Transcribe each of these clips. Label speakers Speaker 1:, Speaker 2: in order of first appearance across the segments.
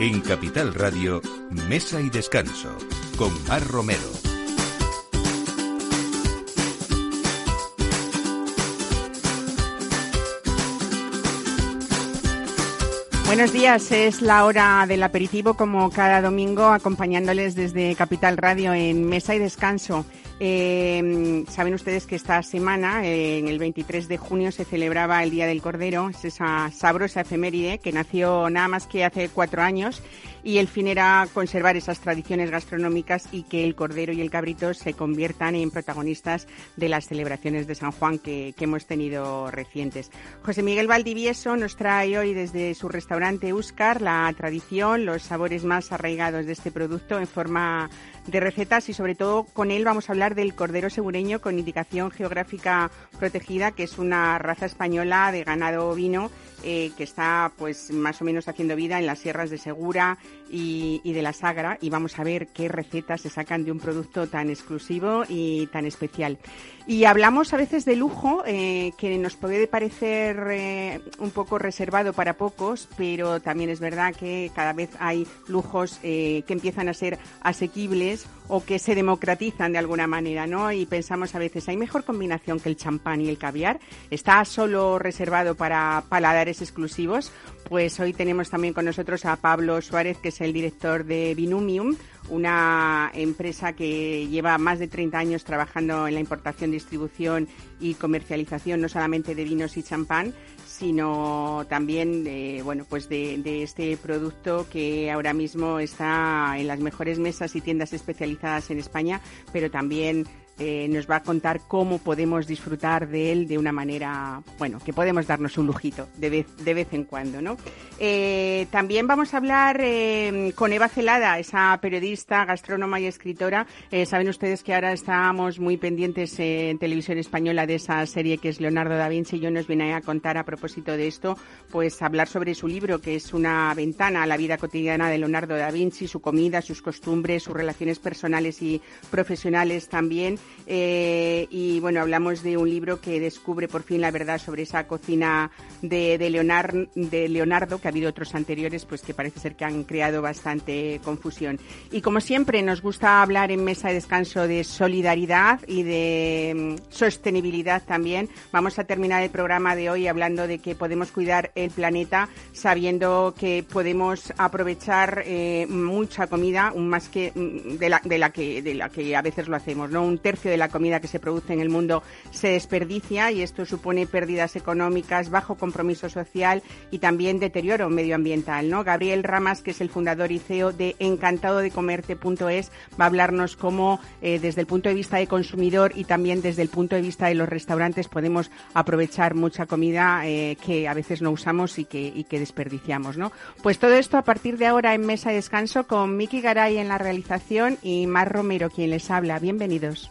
Speaker 1: En Capital Radio, Mesa y Descanso, con Mar Romero.
Speaker 2: Buenos días, es la hora del aperitivo como cada domingo acompañándoles desde Capital Radio en Mesa y Descanso. Eh, saben ustedes que esta semana, en el 23 de junio, se celebraba el Día del Cordero, es esa sabrosa efeméride que nació nada más que hace cuatro años y el fin era conservar esas tradiciones gastronómicas y que el cordero y el cabrito se conviertan en protagonistas de las celebraciones de San Juan que, que hemos tenido recientes. José Miguel Valdivieso nos trae hoy desde su restaurante Uscar la tradición, los sabores más arraigados de este producto en forma de recetas y sobre todo con él vamos a hablar del cordero segureño con indicación geográfica protegida, que es una raza española de ganado ovino eh, que está pues más o menos haciendo vida en las sierras de Segura y, de la Sagra y vamos a ver qué recetas se sacan de un producto tan exclusivo y tan especial. Y hablamos a veces de lujo, eh, que nos puede parecer eh, un poco reservado para pocos, pero también es verdad que cada vez hay lujos que empiezan a ser asequibles o que se democratizan de alguna manera, ¿no? Y pensamos a veces, ¿hay mejor combinación que el champán y el caviar? ¿Está solo reservado para paladares exclusivos? Pues hoy tenemos también con nosotros a Pablo Suárez, que es el director de Binumium, una empresa que lleva más de 30 años trabajando en la importación, distribución y comercialización no solamente de vinos y champán, sino también de, bueno, pues de, de, este producto que ahora mismo está en las mejores mesas y tiendas especializadas en España, pero también eh, nos va a contar cómo podemos disfrutar de él de una manera, bueno, que podemos darnos un lujito de vez, de vez en cuando, ¿no? Eh, también vamos a hablar eh, con Eva Celada, esa periodista, gastrónoma y escritora. saben ustedes que ahora estamos muy pendientes en televisión española de esa serie que es Leonardo da Vinci y yo nos viene a contar a propósito de esto, pues hablar sobre su libro, que es una ventana a la vida cotidiana de Leonardo da Vinci, su comida, sus costumbres, sus relaciones personales y profesionales también. Eh, y bueno, hablamos de un libro que descubre por fin la verdad sobre esa cocina de, Leonardo, de Leonardo, que ha habido otros anteriores, pues que parece ser que han creado bastante confusión. Y como siempre, nos gusta hablar en mesa de descanso de solidaridad y de mm, sostenibilidad también. Vamos a terminar el programa de hoy hablando de que podemos cuidar el planeta sabiendo que podemos aprovechar eh, mucha comida, más que mm, de la, de la que de la que a veces lo hacemos, ¿no? De la comida que se produce en el mundo se desperdicia y esto supone pérdidas económicas, bajo compromiso social y también deterioro medioambiental. ¿no? Gabriel Ramas, que es el fundador y CEO de encantadodecomerte.es, va a hablarnos cómo eh, desde el punto de vista de consumidor y también desde el punto de vista de los restaurantes podemos aprovechar mucha comida eh, que a veces no usamos y que, y que desperdiciamos. ¿no? Pues todo esto a partir de ahora en Mesa de Descanso con Miki Garay en la realización y Mar Romero quien les habla. Bienvenidos.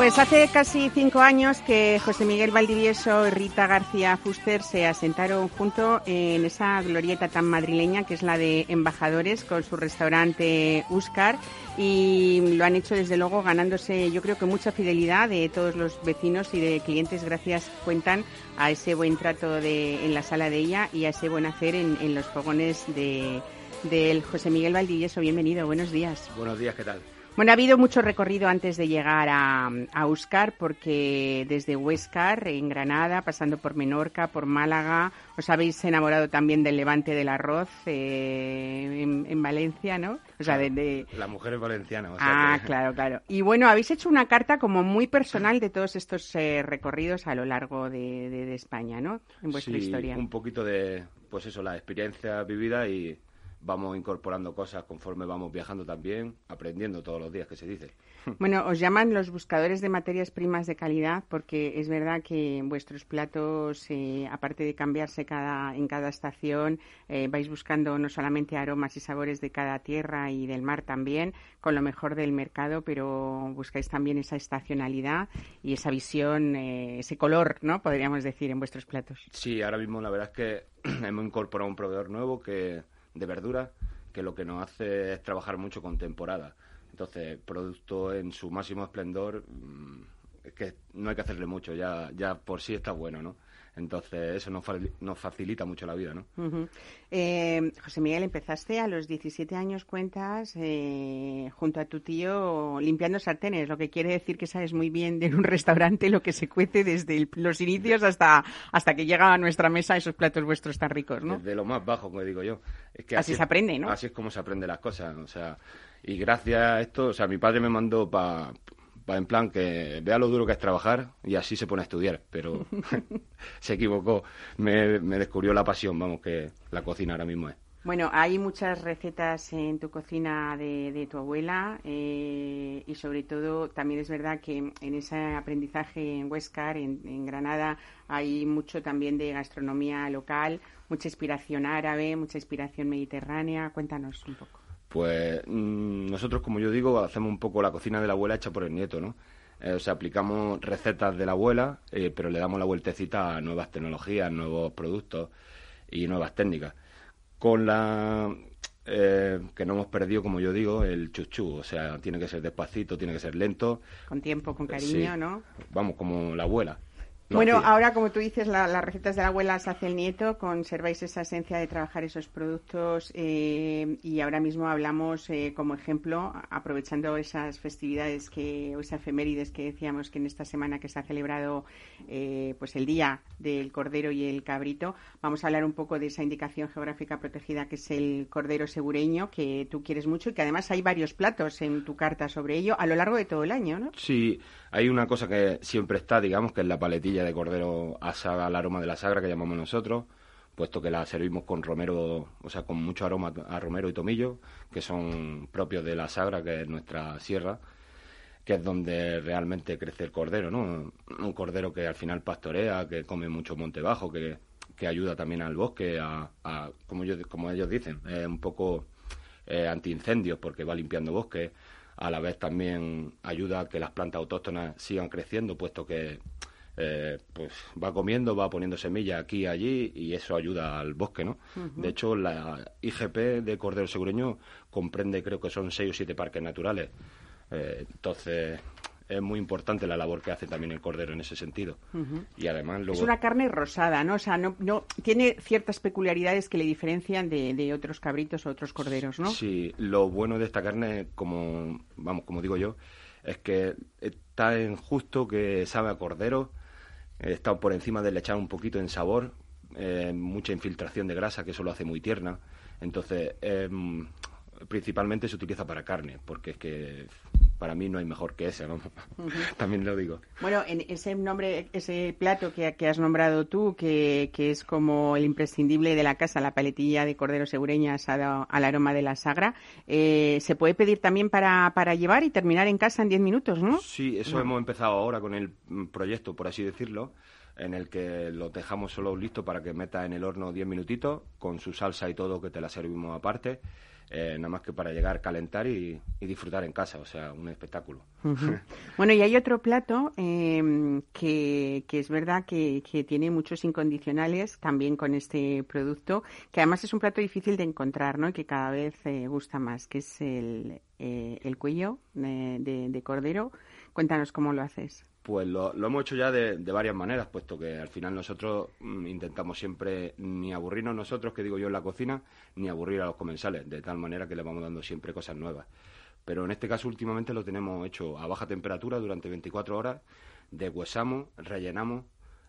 Speaker 2: Pues hace casi cinco años que José Miguel Valdivieso y Rita García Fuster se asentaron junto en esa glorieta tan madrileña que es la de Embajadores con su restaurante Uscar y lo han hecho desde luego ganándose yo creo que mucha fidelidad de todos los vecinos y de clientes gracias cuentan a ese buen trato de, en la sala de ella y a ese buen hacer en, en los fogones de del José Miguel Valdivieso. Bienvenido, buenos días.
Speaker 3: Buenos días, ¿qué tal?
Speaker 2: Bueno, ha habido mucho recorrido antes de llegar a, a Uscar, porque desde Huescar, en Granada, pasando por Menorca, por Málaga, os habéis enamorado también del levante del arroz eh, en, Valencia, ¿no?
Speaker 3: O sea, de, La mujer es valenciana.
Speaker 2: ah, claro, claro. Y bueno, habéis hecho una carta como muy personal de todos estos eh, recorridos a lo largo de, España, ¿no?
Speaker 3: En vuestra sí, historia. un poquito de, pues eso, la experiencia vivida y vamos incorporando cosas conforme vamos viajando también, aprendiendo todos los días que se dice.
Speaker 2: Bueno, os llaman los buscadores de materias primas de calidad porque es verdad que vuestros platos, eh, aparte de cambiarse cada, en cada estación, eh, vais buscando no solamente aromas y sabores de cada tierra y del mar también, con lo mejor del mercado, pero buscáis también esa estacionalidad y esa visión, eh, ese color, ¿no? Podríamos decir, en vuestros platos.
Speaker 3: Sí, ahora mismo la verdad es que hemos incorporado un proveedor nuevo que de verduras que lo que nos hace es trabajar mucho con temporada. Entonces, producto en su máximo esplendor, mm, es que no hay que hacerle mucho, ya, ya por sí está bueno, ¿no? Entonces, eso nos, nos facilita mucho la vida, ¿no?
Speaker 2: Eh, José Miguel, empezaste a los 17 años, cuentas, eh, junto a tu tío limpiando sartenes, lo que quiere decir que sabes muy bien de un restaurante lo que se cuece desde los inicios hasta, hasta que llega a nuestra mesa esos platos vuestros tan ricos, ¿no?
Speaker 3: Desde lo más bajo, como digo yo.
Speaker 2: que así, se aprende, ¿no?
Speaker 3: Así es como se aprende las cosas, o sea... Y gracias a esto, o sea, mi padre me mandó para en plan que vea lo duro que es trabajar y así se pone a estudiar, pero se equivocó, me, descubrió la pasión, vamos, que la cocina ahora mismo es.
Speaker 2: Bueno, hay muchas recetas en tu cocina de, tu abuela eh, y sobre todo también es verdad que en ese aprendizaje en Huescar, en, en, Granada, hay mucho también de gastronomía local, mucha inspiración árabe, mucha inspiración mediterránea. Cuéntanos un poco.
Speaker 3: Pues mm, nosotros, como yo digo, hacemos un poco la cocina de la abuela hecha por el nieto, ¿no? Eh, o sea, aplicamos recetas de la abuela, eh, pero le damos la vueltecita a nuevas tecnologías, nuevos productos y nuevas técnicas. Con la eh, que no hemos perdido, como yo digo, el chuchú. O sea, tiene que ser despacito, tiene que ser lento.
Speaker 2: Con tiempo, con cariño, ¿no?
Speaker 3: Vamos, como la abuela
Speaker 2: bueno, ahora como tú dices, las recetas de la abuela se hace el nieto, conserváis esa esencia de trabajar esos productos eh, y ahora mismo hablamos eh, como ejemplo, aprovechando esas festividades que, o esas efemérides que decíamos que en esta semana que se ha celebrado eh, pues el Día del Cordero y el Cabrito, vamos a hablar un poco de esa indicación geográfica protegida que es el Cordero Segureño, que tú quieres mucho y que además hay varios platos en tu carta sobre ello a lo largo de todo el año, ¿no?
Speaker 3: Sí, hay una cosa que siempre está, digamos, que es la paletilla de cordero asada al aroma de la sagra que llamamos nosotros, puesto que la servimos con romero, o sea, con mucho aroma a romero y tomillo, que son propios de la sagra, que es nuestra sierra, que es donde realmente crece el cordero, ¿no? Un cordero que al final pastorea, que come mucho monte bajo, que, que ayuda también al bosque, a, como, yo, como ellos dicen, es un poco eh, antiincendios, porque va limpiando bosques a la vez también ayuda a que las plantas autóctonas sigan creciendo, puesto que eh, pues va comiendo, va poniendo semillas aquí y allí y eso ayuda al bosque, ¿no? De hecho, la IGP de Cordero Segureño comprende, creo que son seis o siete parques naturales. Eh, entonces, es muy importante la labor que hace también el cordero en ese sentido. Y además
Speaker 2: Es una carne rosada, ¿no? O sea, no, no tiene ciertas peculiaridades que le diferencian de, otros cabritos o otros corderos, ¿no?
Speaker 3: Sí, lo bueno de esta carne, como, vamos, como digo yo, es que está en justo que sabe a cordero, está por encima de echar un poquito en sabor, eh, mucha infiltración de grasa, que eso lo hace muy tierna. Entonces, em, principalmente se utiliza para carne, porque es que para mí no hay mejor que ese, ¿no? También lo digo.
Speaker 2: Bueno, en ese nombre, ese plato que, has nombrado tú, que, es como el imprescindible de la casa, la paletilla de cordero segureña asada al aroma de la sagra, eh, se puede pedir también para, para llevar y terminar en casa en 10 minutos, ¿no?
Speaker 3: Sí, eso hemos empezado ahora con el proyecto, por así decirlo en el que lo dejamos solo listo para que meta en el horno 10 minutitos, con su salsa y todo, que te la servimos aparte. Eh, nada más que para llegar, calentar y, disfrutar en casa, o sea, un espectáculo.
Speaker 2: bueno, y hay otro plato em, que, es verdad que, tiene muchos incondicionales también con este producto, que además es un plato difícil de encontrar, ¿no? Y que cada vez eh, gusta más, que es el, eh, el cuello de cordero. Cuéntanos cómo lo haces.
Speaker 3: Pues lo, hemos hecho ya de, varias maneras, puesto que al final nosotros mm, intentamos siempre ni aburrirnos nosotros, que digo yo en la cocina, ni aburrir a los comensales, de tal manera que le vamos dando siempre cosas nuevas. Pero en este caso últimamente lo tenemos hecho a baja temperatura durante 24 horas, deshuesamos, rellenamos,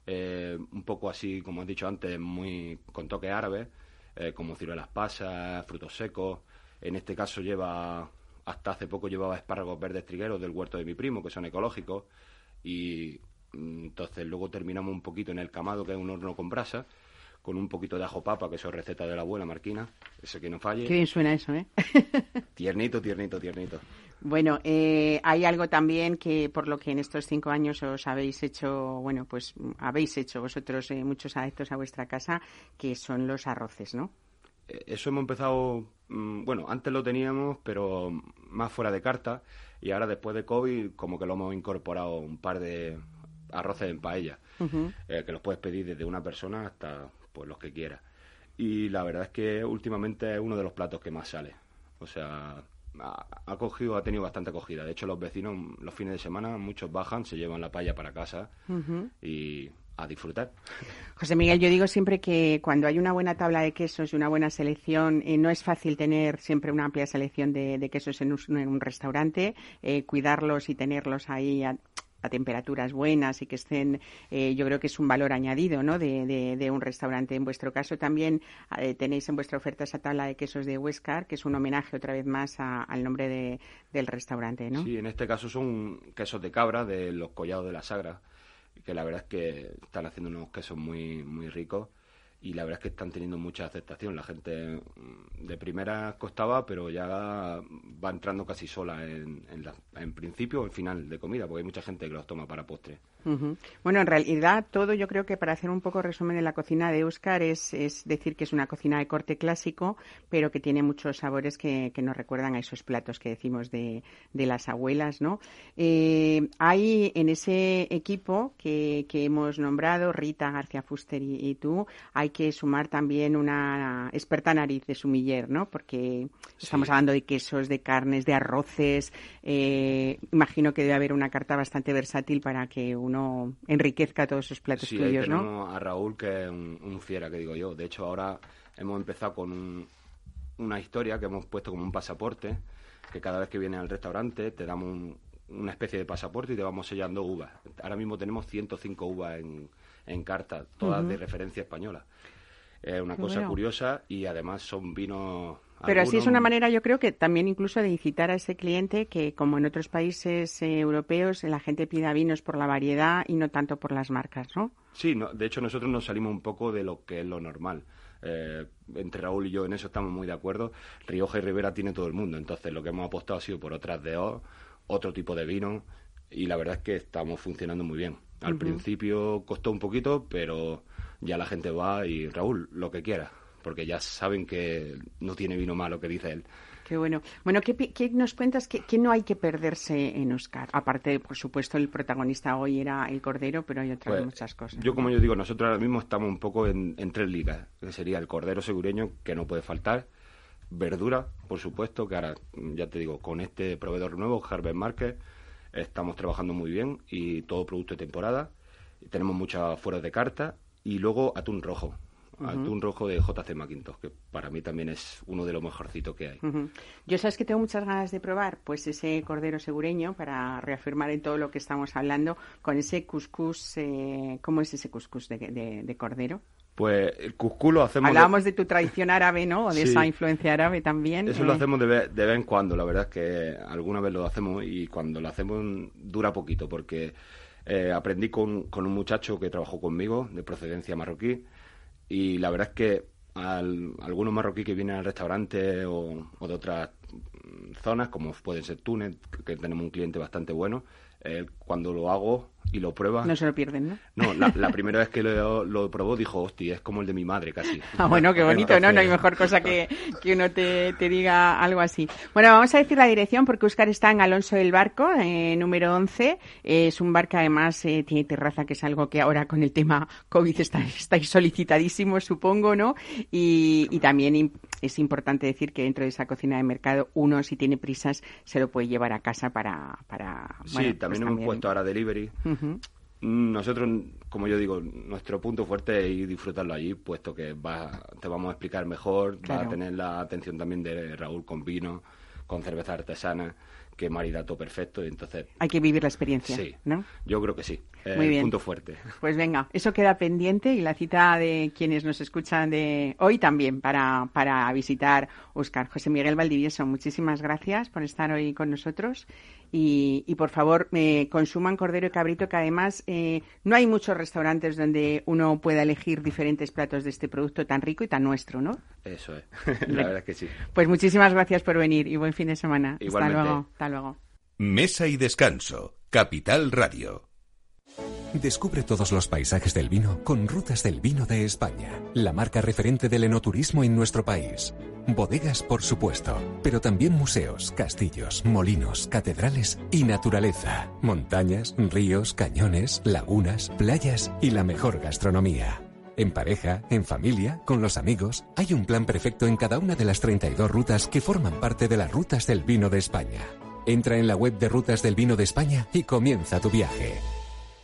Speaker 3: eh, un poco así, como has dicho antes, muy con toque árabe, eh, como ciruelas pasas, frutos secos. En este caso lleva, hasta hace poco llevaba espárragos verdes trigueros del huerto de mi primo, que son ecológicos y mm, entonces luego terminamos un poquito en el camado, que es un horno con brasa, con un poquito de ajo papa, que eso es receta de la abuela Marquina, eso que no falle.
Speaker 2: Qué bien suena eso, ¿eh?
Speaker 3: tiernito, tiernito, tiernito.
Speaker 2: Bueno, eh, hay algo también que por lo que en estos cinco años os habéis hecho, bueno, pues habéis hecho vosotros eh, muchos adeptos a vuestra casa, que son los arroces, ¿no?
Speaker 3: Eh, eso hemos empezado, mm, bueno, antes lo teníamos, pero más fuera de carta, y ahora después de COVID como que lo hemos incorporado un par de arroces en paella, que los puedes pedir desde una persona hasta pues los que quieras. Y la verdad es que últimamente es uno de los platos que más sale. O sea, ha, cogido, ha tenido bastante acogida. De hecho, los vecinos los fines de semana, muchos bajan, se llevan la paella para casa y a disfrutar.
Speaker 2: José Miguel, yo digo siempre que cuando hay una buena tabla de quesos y una buena selección, eh, no es fácil tener siempre una amplia selección de, quesos en un, restaurante, eh, cuidarlos y tenerlos ahí a temperaturas buenas y que estén, eh, yo creo que es un valor añadido ¿no? de, de, un restaurante. En vuestro caso también eh, tenéis en vuestra oferta esa tabla de quesos de Huescar, que es un homenaje otra vez más al nombre de, del restaurante, ¿no?
Speaker 3: Sí, en este caso son quesos de cabra de los collados de la Sagra, que la verdad es que están haciendo unos quesos muy, muy ricos y la verdad es que están teniendo mucha aceptación. La gente mm, de primera costaba, pero ya va entrando casi sola en, en, en principio o en final de comida, porque hay mucha gente que los toma para postre.
Speaker 2: Bueno, en realidad todo yo creo que para hacer un poco resumen de la cocina de Oscar es, es decir que es una cocina de corte clásico, pero que tiene muchos sabores que, nos recuerdan a esos platos que decimos de, de las abuelas, ¿no? Eh, hay en ese equipo que, que, hemos nombrado, Rita García Fuster y, tú, hay que sumar también una experta nariz de sumiller, ¿no? Porque estamos hablando de quesos, de carnes, de arroces. Eh, imagino que debe haber una carta bastante versátil para que un no enriquezca todos esos platos
Speaker 3: sí,
Speaker 2: tuyos,
Speaker 3: tenemos a Raúl, que es un, fiera, que digo yo. De hecho, ahora hemos empezado con una historia que hemos puesto como un pasaporte, que cada vez que viene al restaurante te damos una especie de pasaporte y te vamos sellando uvas. Ahora mismo tenemos 105 uvas en, en carta, todas de referencia española. Es una cosa curiosa y además son vinos
Speaker 2: pero así es una manera, yo creo que también incluso de incitar a ese cliente que, como en otros países eh, europeos, la gente pida vinos por la variedad y no tanto por las marcas, ¿no?
Speaker 3: Sí, de hecho nosotros nos salimos un poco de lo que es lo normal. Eh, entre Raúl y yo en eso estamos muy de acuerdo. Rioja y Rivera tiene todo el mundo, entonces lo que hemos apostado ha sido por otras de O, otro tipo de vino y la verdad es que estamos funcionando muy bien. Al principio costó un poquito, pero ya la gente va y Raúl, lo que quiera porque ya saben que no tiene vino malo, que dice él.
Speaker 2: Qué bueno. Bueno, ¿qué, nos cuentas? ¿Qué, no hay que perderse en Oscar? Aparte, por supuesto, el protagonista hoy era el Cordero, pero hay otras pues, muchas cosas.
Speaker 3: Yo, como yo digo, nosotros ahora mismo estamos un poco en, tres ligas, que sería el Cordero segureño, que no puede faltar, verdura, por supuesto, que ahora, ya te digo, con este proveedor nuevo, Harvard Market, estamos trabajando muy bien y todo producto de temporada. Tenemos muchas fueros de carta y luego atún rojo atún rojo de JC Macintosh, que para mí también es uno de los mejorcitos que hay.
Speaker 2: Yo sabes que tengo muchas ganas de probar pues ese cordero segureño para reafirmar en todo lo que estamos hablando con ese cuscús, eh, ¿cómo es ese cuscús de, cordero?
Speaker 3: Pues el cuscús lo hacemos...
Speaker 2: Hablábamos de... tu tradición árabe, ¿no? O de esa influencia árabe también.
Speaker 3: Eso lo eh. hacemos de vez, de vez en cuando, la verdad es que alguna vez lo hacemos y cuando lo hacemos dura poquito porque... Eh, aprendí con, con, un muchacho que trabajó conmigo, de procedencia marroquí, y la verdad es que al, algunos marroquíes que vienen al restaurante o, de otras zonas, como pueden ser Túnez, que tenemos un cliente bastante bueno, eh, cuando lo hago y lo prueba.
Speaker 2: No se lo pierden, ¿no?
Speaker 3: No, la, primera vez que lo, lo, probó dijo, hostia, es como el de mi madre casi.
Speaker 2: Ah, bueno, qué bonito, ¿no? No hay mejor cosa que, que uno te, te, diga algo así. Bueno, vamos a decir la dirección porque Oscar está en Alonso del Barco, eh, número 11. es un bar que además eh, tiene terraza, que es algo que ahora con el tema COVID está, estáis solicitadísimo, supongo, ¿no? Y, y también es importante decir que dentro de esa cocina de mercado uno, si tiene prisas, se lo puede llevar a casa para... para
Speaker 3: sí, pues también hemos puesto ahora delivery. Nosotros, como yo digo, nuestro punto fuerte es ir disfrutarlo allí, puesto que va, te vamos a explicar mejor, va a tener la atención también de Raúl con vino, con cerveza artesana, que maridato perfecto, y entonces...
Speaker 2: Hay que vivir la experiencia,
Speaker 3: sí,
Speaker 2: ¿no?
Speaker 3: yo creo que sí. Muy bien. punto fuerte.
Speaker 2: Pues venga, eso queda pendiente y la cita de quienes nos escuchan de hoy también para, para visitar Oscar. José Miguel Valdivieso, muchísimas gracias por estar hoy con nosotros y, y por favor eh, consuman cordero y cabrito que además eh, no hay muchos restaurantes donde uno pueda elegir diferentes platos de este producto tan rico y tan nuestro, ¿no?
Speaker 3: Eso es, la verdad es que sí.
Speaker 2: Pues muchísimas gracias por venir y buen fin de semana. Hasta luego. Hasta luego.
Speaker 1: Mesa y descanso, Capital Radio.
Speaker 4: Descubre todos los paisajes del vino con Rutas del Vino de España, la marca referente del enoturismo en nuestro país. Bodegas, por supuesto, pero también museos, castillos, molinos, catedrales y naturaleza. Montañas, ríos, cañones, lagunas, playas y la mejor gastronomía. En pareja, en familia, con los amigos, hay un plan perfecto en cada una de las 32 rutas que forman parte de las Rutas del Vino de España. Entra en la web de Rutas del Vino de España y comienza tu viaje.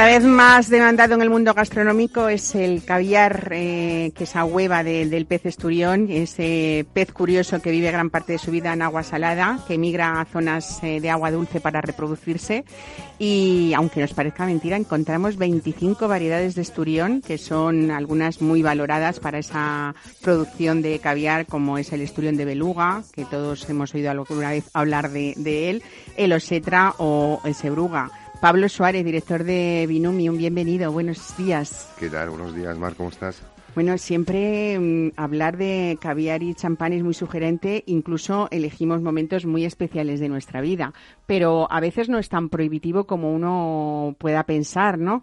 Speaker 2: Cada vez más demandado en el mundo gastronómico es el caviar, eh, que es a hueva del pez esturión, ese pez curioso que vive gran parte de su vida en agua salada, que emigra a zonas eh, de agua dulce para reproducirse. Y aunque nos parezca mentira, encontramos 25 variedades de esturión, que son algunas muy valoradas para esa producción de caviar, como es el esturión de beluga, que todos hemos oído alguna vez hablar de, de él, el osetra o el sebruga. Pablo Suárez, director de Binumium, bienvenido, buenos días.
Speaker 5: ¿Qué tal? Buenos días, Mar, ¿cómo estás?
Speaker 2: Bueno, siempre mm, hablar de caviar y champán es muy sugerente, incluso elegimos momentos muy especiales de nuestra vida, pero a veces no es tan prohibitivo como uno pueda pensar, ¿no?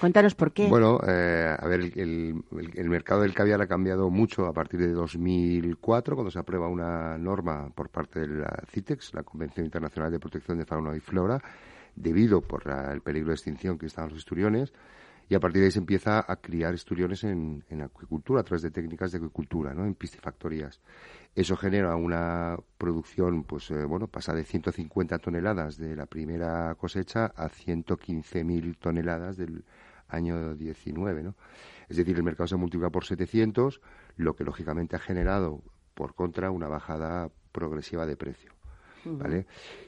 Speaker 2: Cuéntanos por qué.
Speaker 5: Bueno, eh, a ver, el, el, mercado del caviar ha cambiado mucho a partir de 2004, cuando se aprueba una norma por parte de la CITEX, la Convención Internacional de Protección de Fauna y Flora, debido por el peligro de extinción que estaban los esturiones, y a partir de ahí se empieza a criar esturiones en, acuicultura, a través de técnicas de acuicultura, en piscifactorías. Eso genera una producción, pues eh, bueno, pasa de 150 toneladas de la primera cosecha a 115.000 toneladas del año 19, ¿no? Es decir, el mercado se multiplica por 700, lo que lógicamente ha generado, por contra, una bajada progresiva de precio. ¿Vale?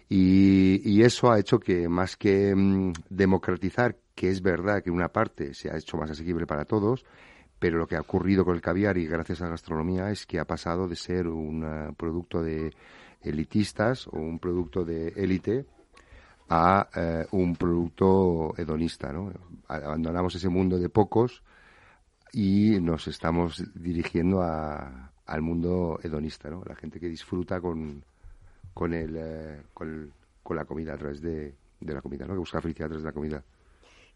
Speaker 5: Y, eso ha hecho que más que mm, democratizar, que es verdad que una parte se ha hecho más asequible para todos, pero lo que ha ocurrido con el caviar y gracias a la gastronomía es que ha pasado de ser un eh, producto de elitistas o un producto de élite a eh, un producto hedonista, ¿no? Abandonamos ese mundo de pocos y nos estamos dirigiendo al mundo hedonista, ¿no? La gente que disfruta con, con, el, eh, con, con, la comida a través de, de la comida, ¿no? que busca felicidad a través de la comida.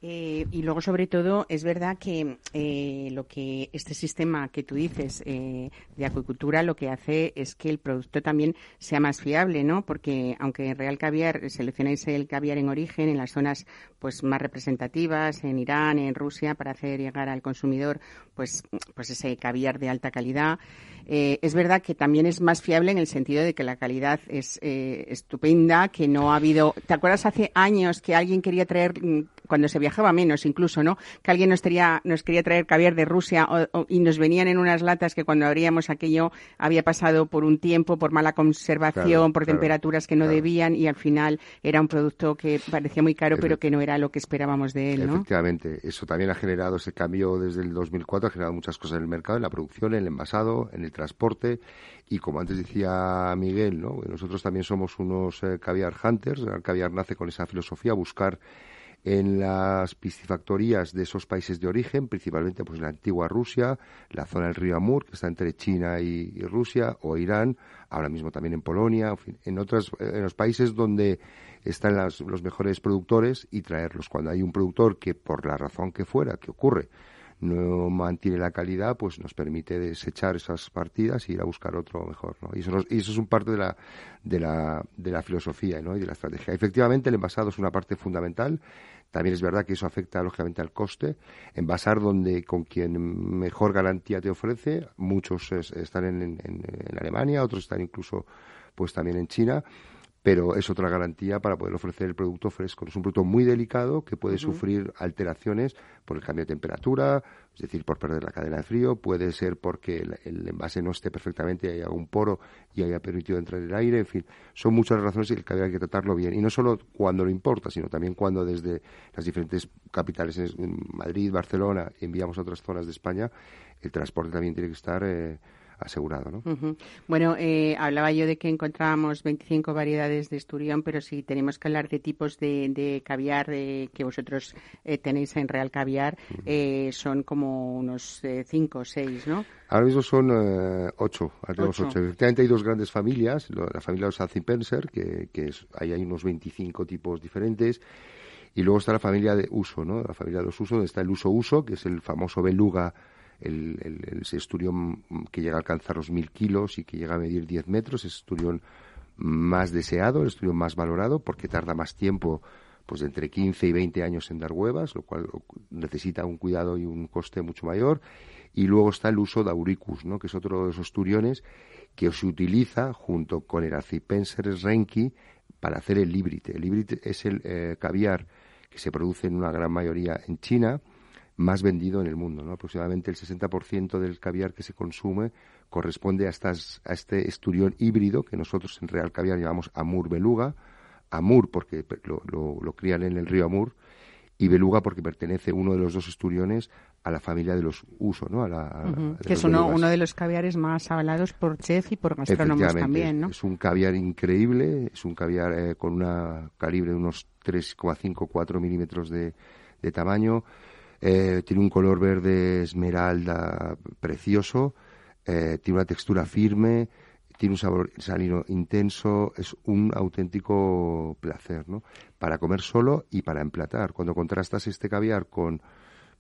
Speaker 2: Eh, y luego, sobre todo, es verdad que eh, lo que este sistema que tú dices eh, de acuicultura lo que hace es que el producto también sea más fiable, ¿no? Porque aunque en Real Caviar seleccionáis el caviar en origen en las zonas pues más representativas, en Irán, en Rusia, para hacer llegar al consumidor pues, pues ese caviar de alta calidad, es verdad que también es más fiable en el sentido de que la calidad es estupenda, que no ha habido. ¿Te acuerdas hace años que alguien quería traer mm, cuando se viajaba menos incluso, ¿no? Que alguien nos, quería, nos quería traer caviar de Rusia y nos venían en unas latas que cuando abríamos aquello había pasado por un tiempo, por mala conservación, por temperaturas que no debían y al final era un producto que parecía muy caro pero que no era lo que esperábamos de él,
Speaker 5: ¿no? Efectivamente, eso también ha generado ese cambio desde el 2004, ha generado muchas cosas en el mercado, en la producción, en el envasado, en el transporte y como antes decía Miguel, ¿no? Nosotros también somos unos eh, caviar hunters, el caviar nace con esa filosofía, buscar en las piscifactorías de esos países de origen, principalmente pues en la antigua Rusia, la zona del río Amur, que está entre China y, Rusia, o Irán, ahora mismo también en Polonia, en, otros, en los países donde están los mejores productores y traerlos. Cuando hay un productor que, por la razón que fuera, que ocurre, no mantiene la calidad, pues nos permite desechar esas partidas y ir a buscar otro mejor, ¿no? Y eso, es un parte de la, de la, de la filosofía, ¿no? Y de la estrategia. Efectivamente, el envasado es una parte fundamental. También es verdad que eso afecta lógicamente al coste. Envasar donde con quien mejor garantía te ofrece, muchos están en, en, en Alemania, otros están incluso pues también en China pero es otra garantía para poder ofrecer el producto fresco. Es un producto muy delicado que puede sufrir alteraciones por el cambio de temperatura, es decir, por perder la cadena de frío, puede ser porque el, envase no esté perfectamente y haya un poro y haya permitido entrar el aire, en fin, son muchas razones y que hay que tratarlo bien. Y no solo cuando lo importa, sino también cuando desde las diferentes capitales, en Madrid, Barcelona, enviamos a otras zonas de España, el transporte también tiene que estar... Eh, asegurado. ¿no?
Speaker 2: Bueno, eh, hablaba yo de que encontrábamos 25 variedades de esturión, pero si tenemos que hablar de tipos de, caviar que vosotros eh, tenéis en Real Caviar, eh, son como unos 5 o 6, ¿no?
Speaker 5: Ahora mismo son 8, Efectivamente hay dos grandes familias, la familia de los Alcipenser, que, que es, ahí hay unos 25 tipos diferentes, y luego está la familia de uso, ¿no? La familia de los usos, donde está el uso-uso, que es el famoso beluga el, el, esturión que llega a alcanzar los mil kilos y que llega a medir 10 metros, es el esturión más deseado, el esturión más valorado, porque tarda más tiempo, pues entre 15 y 20 años en dar huevas, lo cual necesita un cuidado y un coste mucho mayor. Y luego está el uso de auricus, ¿no? que es otro de esos esturiones que se utiliza junto con el Acipenser renki para hacer el librite. El librite es el eh, caviar que se produce en una gran mayoría en China, más vendido en el mundo. ¿no? Aproximadamente el 60% del caviar que se consume corresponde a, estas, a este esturión híbrido que nosotros en Real Caviar llamamos Amur Beluga. Amur porque lo, lo, crían en el río Amur y Beluga porque pertenece uno de los dos esturiones a la familia de los Uso, ¿no? A
Speaker 2: la, que es uno, uno, de los caviares más avalados por chef y por gastrónomos también, ¿no?
Speaker 5: Es un caviar increíble, es un caviar eh, con una calibre de unos 3,5-4 milímetros de, de tamaño, eh, tiene un color verde esmeralda precioso, eh, tiene una textura firme, tiene un sabor salino intenso, es un auténtico placer, ¿no? Para comer solo y para emplatar. Cuando contrastas este caviar con,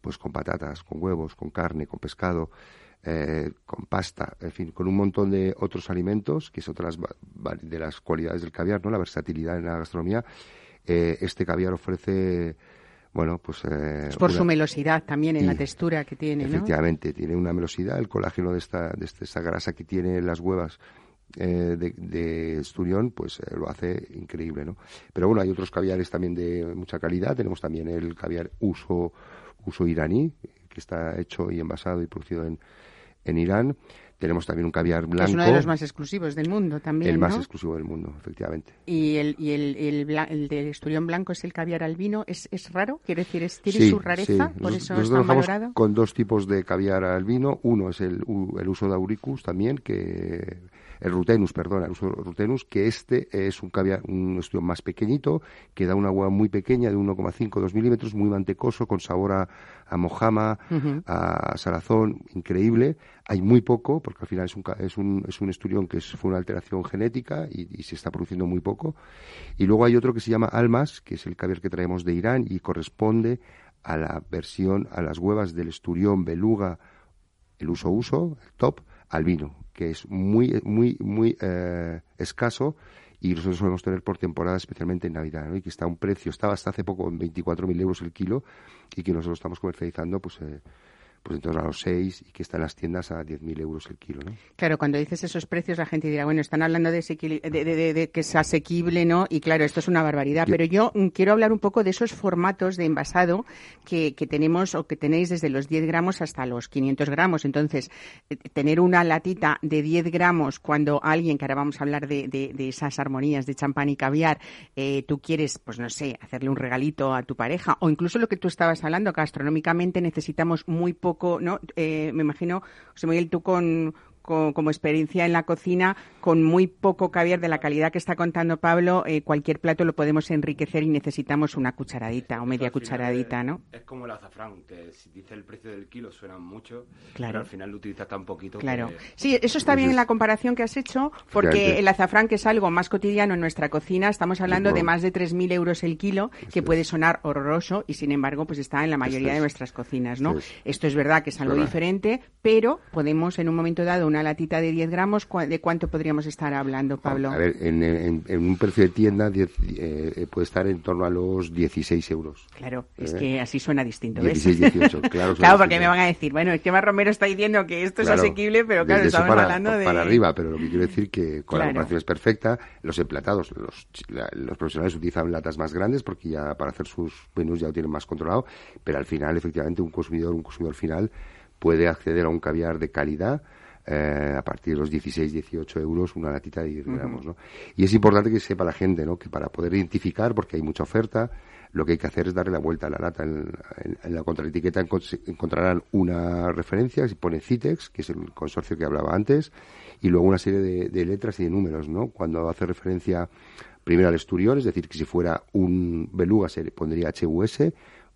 Speaker 5: pues, con patatas, con huevos, con carne, con pescado, eh, con pasta, en fin, con un montón de otros alimentos, que es otra de las cualidades del caviar, ¿no? La versatilidad en la gastronomía. este caviar ofrece bueno, pues...
Speaker 2: Eh, por su melosidad también en la textura que tiene,
Speaker 5: Efectivamente, tiene una melosidad, el colágeno de esta, de esta grasa que tiene las huevas eh, de, de, esturión, pues eh, lo hace increíble, ¿no? Pero bueno, hay otros caviares también de mucha calidad. Tenemos también el caviar uso, uso iraní, que está hecho y envasado y producido en, en Irán. Tenemos también un caviar blanco. es
Speaker 2: uno de los más exclusivos del mundo también.
Speaker 5: El más exclusivo del mundo, efectivamente.
Speaker 2: ¿Y el, y el, el, el del esturión blanco es el caviar albino? ¿Es, es raro? ¿Quiere decir, es, tiene su rareza? ¿Por eso es tan valorado?
Speaker 5: Con dos tipos de caviar albino. Uno es el, el uso de auricus también, que el rutenus, perdón, el uso rutenus, que este es un caviar, un estudio más pequeñito, que da una agua muy pequeña de 1,5-2 milímetros, muy mantecoso, con sabor a, a mojama, a salazón, increíble. Hay muy poco, porque al final es un, es un, es un esturión que fue una alteración genética y, y, se está produciendo muy poco. Y luego hay otro que se llama almas, que es el caviar que traemos de Irán y corresponde a la versión, a las huevas del esturión beluga, el uso-uso, el top, albino, que es muy, muy, muy eh, escaso y nosotros solemos tener por temporada, especialmente en Navidad, y que está a un precio, estaba hasta hace poco en 24.000 euros el kilo y que nosotros estamos comercializando pues eh, pues entonces a los 6 y que está en las tiendas a 10.000 euros el kilo. ¿no?
Speaker 2: Claro, cuando dices esos precios la gente dirá, bueno, están hablando de, de, que es asequible, ¿no? Y claro, esto es una barbaridad. Pero yo mm, quiero hablar un poco de esos formatos de envasado que, que, tenemos o que tenéis desde los 10 gramos hasta los 500 gramos. Entonces, eh, tener una latita de 10 gramos cuando alguien, que ahora vamos a hablar de, esas armonías de champán y caviar, eh, tú quieres, pues no sé, hacerle un regalito a tu pareja o incluso lo que tú estabas hablando, gastronómicamente necesitamos muy poco ¿no? Eh, me imagino, José Miguel, tú con, como experiencia en la cocina, con muy poco caviar de la calidad que está contando Pablo, eh, cualquier plato lo podemos enriquecer y necesitamos una cucharadita o media cucharadita, ¿no?
Speaker 3: Es como el azafrán, que si dice el precio del kilo suena mucho,
Speaker 2: claro.
Speaker 3: pero al final lo utilizas tan poquito.
Speaker 2: Claro. Sí, eso está bien en la comparación que has hecho, porque el azafrán, que es algo más cotidiano en nuestra cocina, estamos hablando de más de 3.000 euros el kilo, que puede sonar horroroso y sin embargo pues está en la mayoría de nuestras cocinas, ¿no? Esto es verdad que es algo diferente, pero podemos en un momento dado una latita de 10 gramos, ¿de cuánto podríamos estar hablando, Pablo?
Speaker 5: A ver, en, un precio de tienda eh, puede estar en torno a los 16 euros.
Speaker 2: Claro, es ¿Eh? que así suena distinto,
Speaker 5: 16, 18, claro.
Speaker 2: claro, porque me van a decir, bueno, es que más Romero está diciendo que esto es asequible, pero claro, estamos hablando de...
Speaker 5: Para arriba, pero lo que quiero decir que con la comparación es perfecta, los emplatados, los, los profesionales utilizan latas más grandes porque ya para hacer sus menús ya lo tienen más controlado, pero al final, efectivamente, un consumidor, un consumidor final puede acceder a un caviar de calidad eh, a partir de los 16, 18 euros una latita de 10 gramos, ¿no? Y es importante que sepa la gente, ¿no? Que para poder identificar, porque hay mucha oferta, lo que hay que hacer es darle la vuelta a la lata. En, la contraetiqueta encontrarán una referencia que pone CITEX, que es el consorcio que hablaba antes, y luego una serie de, letras y de números, ¿no? Cuando hace referencia primero al esturión, es decir, que si fuera un beluga se le pondría HUS,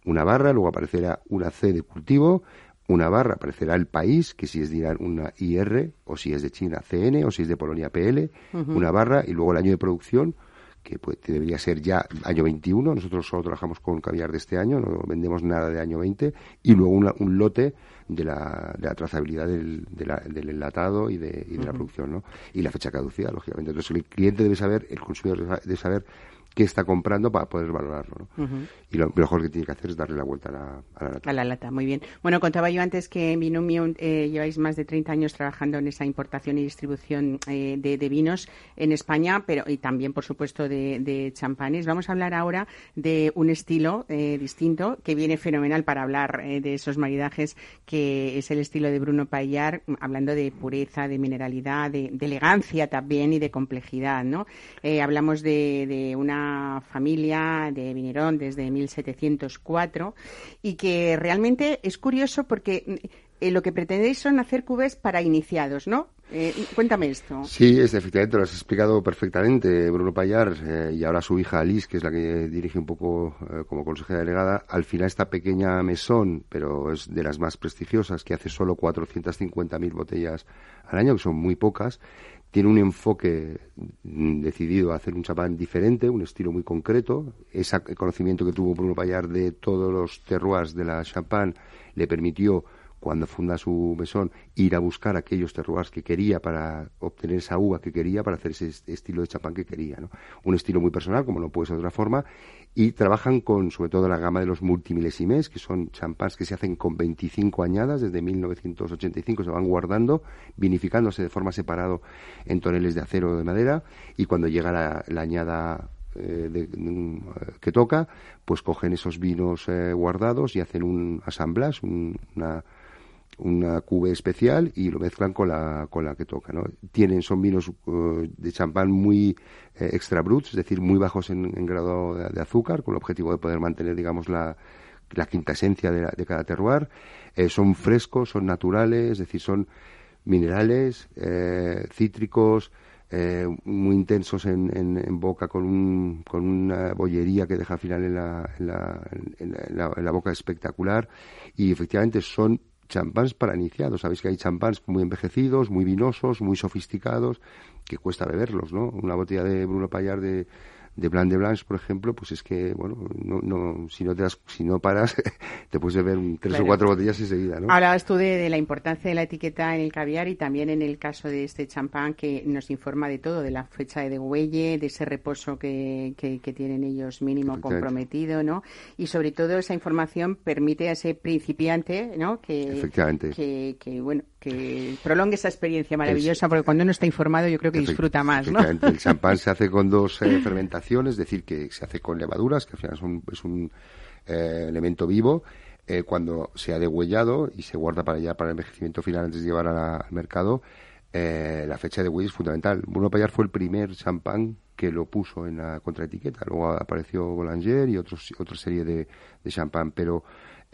Speaker 5: una barra, luego aparecerá una C de cultivo, una barra aparecerá el país, que si es de una IR, o si es de China CN, o si es de Polonia PL, una barra, y luego el año de producción, que pues, debería ser ya año 21. Nosotros solo trabajamos con caviar de este año, no vendemos nada de año 20. Y luego un lote de la, de la trazabilidad del, del enlatado y de, y de la producción, ¿no? Y la fecha caducidad, lógicamente. Entonces el cliente debe saber, el consumidor debe saber qué está comprando para poder valorarlo. ¿no? Y lo mejor que tiene que hacer es darle la vuelta a la, a la, lata.
Speaker 2: A la lata, muy bien. Bueno, contaba yo antes que en Binomio eh, lleváis más de 30 años trabajando en esa importación y distribución eh, de, vinos en España, pero y también, por supuesto, de, champanes. Vamos a hablar ahora de un estilo eh, distinto que viene fenomenal para hablar de esos maridajes, que es el estilo de Bruno Payar, hablando de pureza, de mineralidad, de, elegancia también y de complejidad, ¿no? hablamos de, de familia de Vinerón desde 1704 y que realmente es curioso porque eh, lo que pretendéis son hacer cubes para iniciados, ¿no? Eh, cuéntame esto.
Speaker 5: Sí, es, efectivamente, lo has explicado perfectamente, Bruno Payar, eh, y ahora su hija Alice, que es la que dirige un poco como consejera delegada. Al final, esta pequeña mesón, pero es de las más prestigiosas, que hace solo 450.000 botellas al año, que son muy pocas, tiene un enfoque mm, decidido a hacer un champán diferente, un estilo muy concreto. Ese conocimiento que tuvo Bruno Payar de todos los terroirs de la champán le permitió cuando funda su mesón, ir a buscar aquellos terroirs que quería para obtener esa uva que quería, para hacer ese estilo de champán que quería. ¿no? Un estilo muy personal, como no puede ser de otra forma, y trabajan con, sobre todo, la gama de los multimilésimes, que son champáns que se hacen con 25 añadas, desde 1985 se van guardando, vinificándose de forma separada en toneles de acero o de madera, y cuando llega la, añada eh, que toca, pues cogen esos vinos eh, guardados y hacen un assemblage, una una cube especial y lo mezclan con la, con la que toca. ¿no? Tienen, son vinos uh, de champán muy eh, extra bruts, es decir, muy bajos en, grado de, azúcar, con el objetivo de poder mantener, digamos, la, la quinta esencia de, de cada terroir. Eh, son frescos, son naturales, es decir, son minerales, cítricos, muy intensos en, en, boca, con, un, con una bollería que deja al final en la, en la, en la boca espectacular. Y efectivamente son champáns para iniciados. Sabéis que hay champáns muy envejecidos, muy vinosos, muy sofisticados, que cuesta beberlos, ¿no? Una botella de Bruno Payar de de Blanc de Blanche, por ejemplo, pues es que, bueno, no, no, si, no te si no paras, te puedes beber tres o cuatro botellas enseguida, ¿no?
Speaker 2: Hablabas tú de, la importancia de la etiqueta en el caviar y también en el caso de este champán que nos informa de todo, de la fecha de degüelle, de ese reposo que, que, tienen ellos mínimo comprometido, ¿no? Y sobre todo esa información permite a ese principiante, ¿no? Que, Que, que, bueno, que prolongue esa experiencia maravillosa, porque cuando uno está informado yo creo que disfruta más, ¿no?
Speaker 5: El champán se hace con dos eh, fermentaciones, es decir, que se hace con levaduras, que al final es un eh, elemento vivo, eh, cuando se ha degüellado y se guarda para ya para el envejecimiento final antes de llevar al mercado, la fecha de huella es fundamental. Bruno Payar fue el primer champán que lo puso en la contraetiqueta. Luego apareció Boulanger y otros, otra serie de, de champán, pero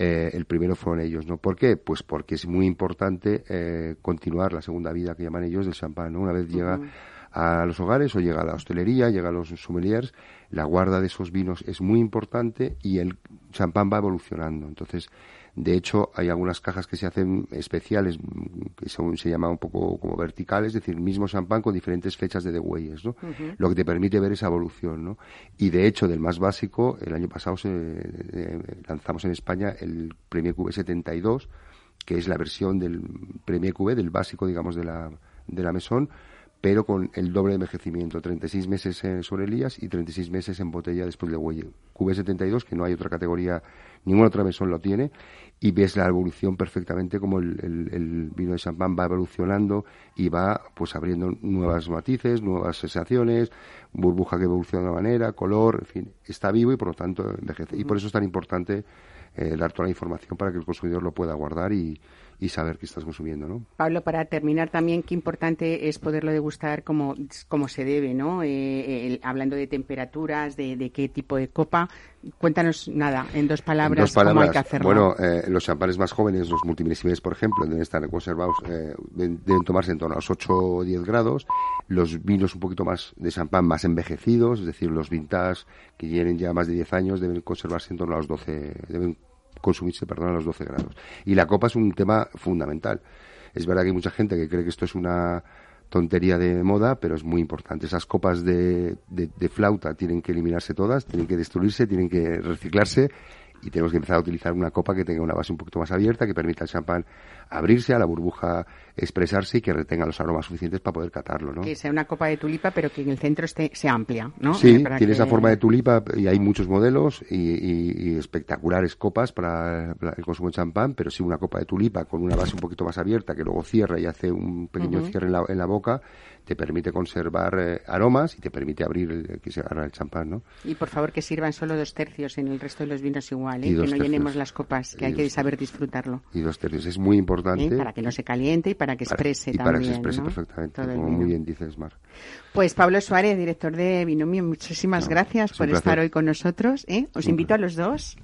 Speaker 5: eh, el primero fueron ellos, ¿no? ¿Por qué? Pues porque es muy importante eh, continuar la segunda vida que llaman ellos del champán, ¿no? Una vez llega a los hogares o llega a la hostelería, llega a los sommeliers, la guarda de esos vinos es muy importante y el champán va evolucionando. Entonces, de hecho, hay algunas cajas que se hacen especiales, que se llama un poco como verticales, es decir, mismo champán con diferentes fechas de degüelles, ¿no? Lo que te permite ver esa evolución, ¿no? Y de hecho, del más básico, el año pasado se, eh, lanzamos en España el Premier QV 72, que es la versión del Premier QV, del básico, digamos, de la, de la mesón, pero con el doble de envejecimiento, 36 meses en sobre Elías y 36 meses en botella después de huelle. QV72, que no hay otra categoría, ninguna otra mesón lo tiene, y ves la evolución perfectamente como el, vino de champán va evolucionando y va pues abriendo nuevas matices, nuevas sensaciones, burbuja que evoluciona de una manera, color, en fin, está vivo y por lo tanto envejece. Y por eso es tan importante eh, dar toda la información para que el consumidor lo pueda guardar y, y saber qué estás consumiendo, ¿no?
Speaker 2: Pablo, para terminar también, qué importante es poderlo degustar como, como se debe, ¿no? Eh, hablando de temperaturas, de, qué tipo de copa. Cuéntanos, nada, en dos palabras, cómo hay que hacerlo.
Speaker 5: Bueno, eh, los champanes más jóvenes, los multimilisimes, por ejemplo, deben estar conservados, eh, deben tomarse en torno a los 8 o 10 grados. Los vinos un poquito más de champán más envejecidos, es decir, los vintage que tienen ya más de 10 años, deben conservarse en torno a los 12, deben consumirse, perdón, a los 12 grados. Y la copa es un tema fundamental. Es verdad que hay mucha gente que cree que esto es una tontería de moda, pero es muy importante. Esas copas de, de, flauta tienen que eliminarse todas, tienen que destruirse, tienen que reciclarse y tenemos que empezar a utilizar una copa que tenga una base un poquito más abierta, que permita al champán abrirse, a la burbuja expresarse y que retenga los aromas suficientes para poder catarlo, ¿no?
Speaker 2: Que sea una copa de tulipa, pero que en el centro esté, sea amplia, ¿no?
Speaker 5: Sí, eh, tiene esa forma de tulipa y hay muchos modelos y, espectaculares copas para, el consumo de champán, pero sí una copa de tulipa con una base un poquito más abierta que luego cierra y hace un pequeño cierre en la, en la boca te permite conservar eh, aromas y te permite abrir el, que se agarra el champán, ¿no?
Speaker 2: Y por favor que sirvan solo dos tercios en el resto de los vinos igual, ¿eh? que no llenemos las copas, que hay que saber disfrutarlo.
Speaker 5: Y dos tercios, es muy importante. ¿Eh?
Speaker 2: Para que no se caliente y para que exprese también. Y
Speaker 5: para que se exprese perfectamente, como muy bien dices, Mar.
Speaker 2: Pues Pablo Suárez, director de Binomio, muchísimas gracias por estar hoy con nosotros. Os invito a los dos,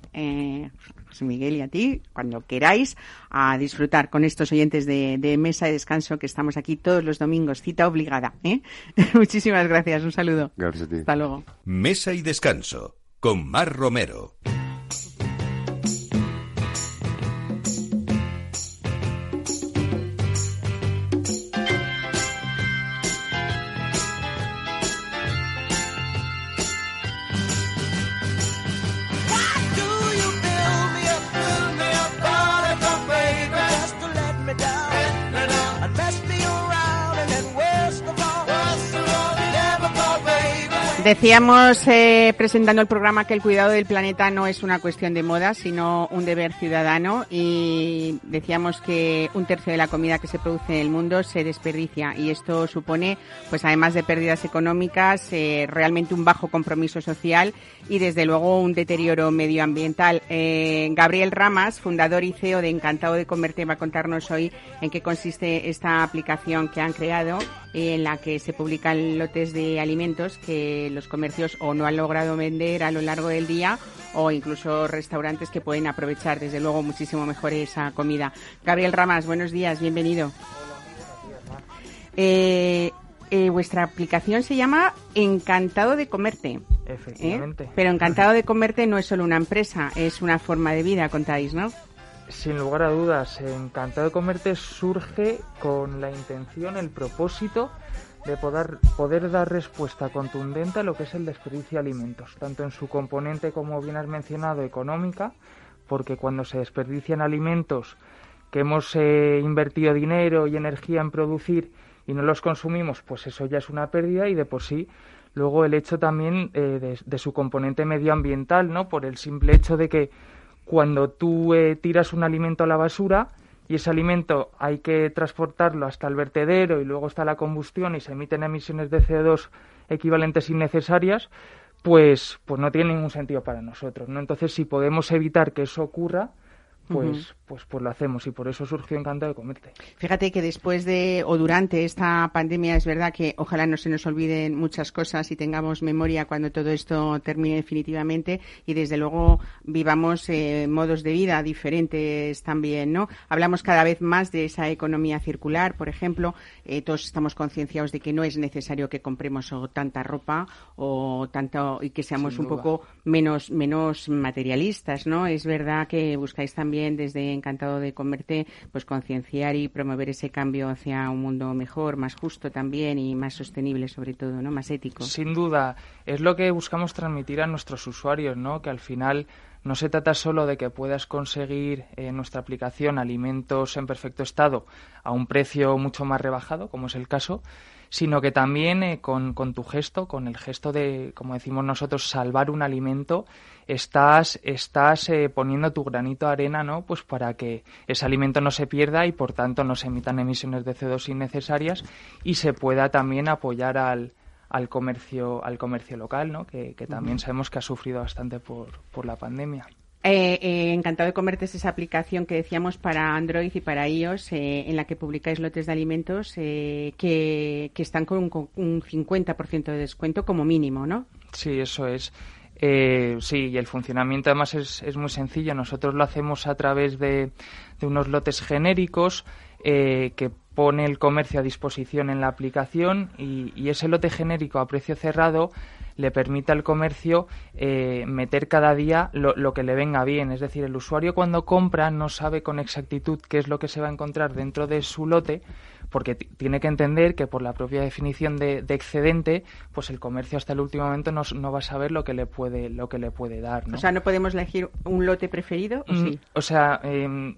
Speaker 2: José Miguel y a ti, cuando queráis, a disfrutar con estos oyentes de, de Mesa de Descanso que estamos aquí todos los domingos, cita obligada ¿eh? Muchísimas gracias, un saludo.
Speaker 5: Gracias a ti.
Speaker 2: Hasta luego.
Speaker 1: Mesa y descanso con Mar Romero.
Speaker 2: Decíamos eh, presentando el programa que el cuidado del planeta no es una cuestión de moda, sino un deber ciudadano y decíamos que un tercio de la comida que se produce en el mundo se desperdicia y esto supone, pues además de pérdidas económicas, eh, realmente un bajo compromiso social y desde luego un deterioro medioambiental. Eh, Gabriel Ramas, fundador y CEO de Encantado de Comerte, va a contarnos hoy en qué consiste esta aplicación que han creado en la que se publican lotes de alimentos que los comercios o no han logrado vender a lo largo del día o incluso restaurantes que pueden aprovechar desde luego muchísimo mejor esa comida. Gabriel Ramas, buenos días, bienvenido. Eh, eh, vuestra aplicación se llama Encantado de Comerte.
Speaker 6: Efectivamente.
Speaker 2: Pero Encantado de Comerte no es solo una empresa, es una forma de vida, contáis, ¿no?
Speaker 6: Sin lugar a dudas, Encantado de Comerte surge con la intención, el propósito de poder, poder dar respuesta contundente a lo que es el desperdicio de alimentos, tanto en su componente, como bien has mencionado, económica, porque cuando se desperdician alimentos que hemos eh, invertido dinero y energía en producir y no los consumimos, pues eso ya es una pérdida y de por sí luego el hecho también eh, de, su componente medioambiental, ¿no? Por el simple hecho de que cuando tú eh, tiras un alimento a la basura y ese alimento hay que transportarlo hasta el vertedero y luego está la combustión y se emiten emisiones de CO2 equivalentes innecesarias, pues, pues no tiene ningún sentido para nosotros. ¿no? Entonces, si podemos evitar que eso ocurra, pues, pues, pues lo hacemos y por eso surgió Encantado de Comerte.
Speaker 2: Fíjate que después de o durante esta pandemia es verdad que ojalá no se nos olviden muchas cosas y tengamos memoria cuando todo esto termine definitivamente y desde luego vivamos eh, modos de vida diferentes también, ¿no? Hablamos cada vez más de esa economía circular, por ejemplo, eh, todos estamos concienciados de que no es necesario que compremos tanta ropa o tanto y que seamos un poco menos menos materialistas, ¿no? Es verdad que buscáis también desde Encantado de Comerte, pues concienciar y promover ese cambio hacia un mundo mejor, más justo también y más sostenible sobre todo, ¿no? Más ético.
Speaker 6: Sin duda, es lo que buscamos transmitir a nuestros usuarios, ¿no? Que al final no se trata solo de que puedas conseguir en nuestra aplicación alimentos en perfecto estado a un precio mucho más rebajado, como es el caso, sino que también eh, con, tu gesto, con el gesto de, como decimos nosotros, salvar un alimento, estás, estás eh, poniendo tu granito de arena, ¿no? Pues para que ese alimento no se pierda y por tanto no se emitan emisiones de CO2 innecesarias y se pueda también apoyar al, al comercio, al comercio local, ¿no? Que, también sabemos que ha sufrido bastante por, por la pandemia.
Speaker 2: Eh, eh, encantado de comerte esa aplicación que decíamos para Android y para iOS, eh, en la que publicáis lotes de alimentos que, están con un, 50% de descuento como mínimo, ¿no?
Speaker 6: Sí, eso es. sí, y el funcionamiento además es, es, muy sencillo. Nosotros lo hacemos a través de, unos lotes genéricos que pone el comercio a disposición en la aplicación y, y ese lote genérico a precio cerrado le permite al comercio eh, meter cada día lo, que le venga bien. Es decir, el usuario cuando compra no sabe con exactitud qué es lo que se va a encontrar dentro de su lote porque tiene que entender que por la propia definición de, excedente, pues el comercio hasta el último momento no, no, va a saber lo que le puede lo que le puede dar.
Speaker 2: O sea, no podemos elegir un lote preferido. ¿o, mm, sí?
Speaker 6: o sea, eh,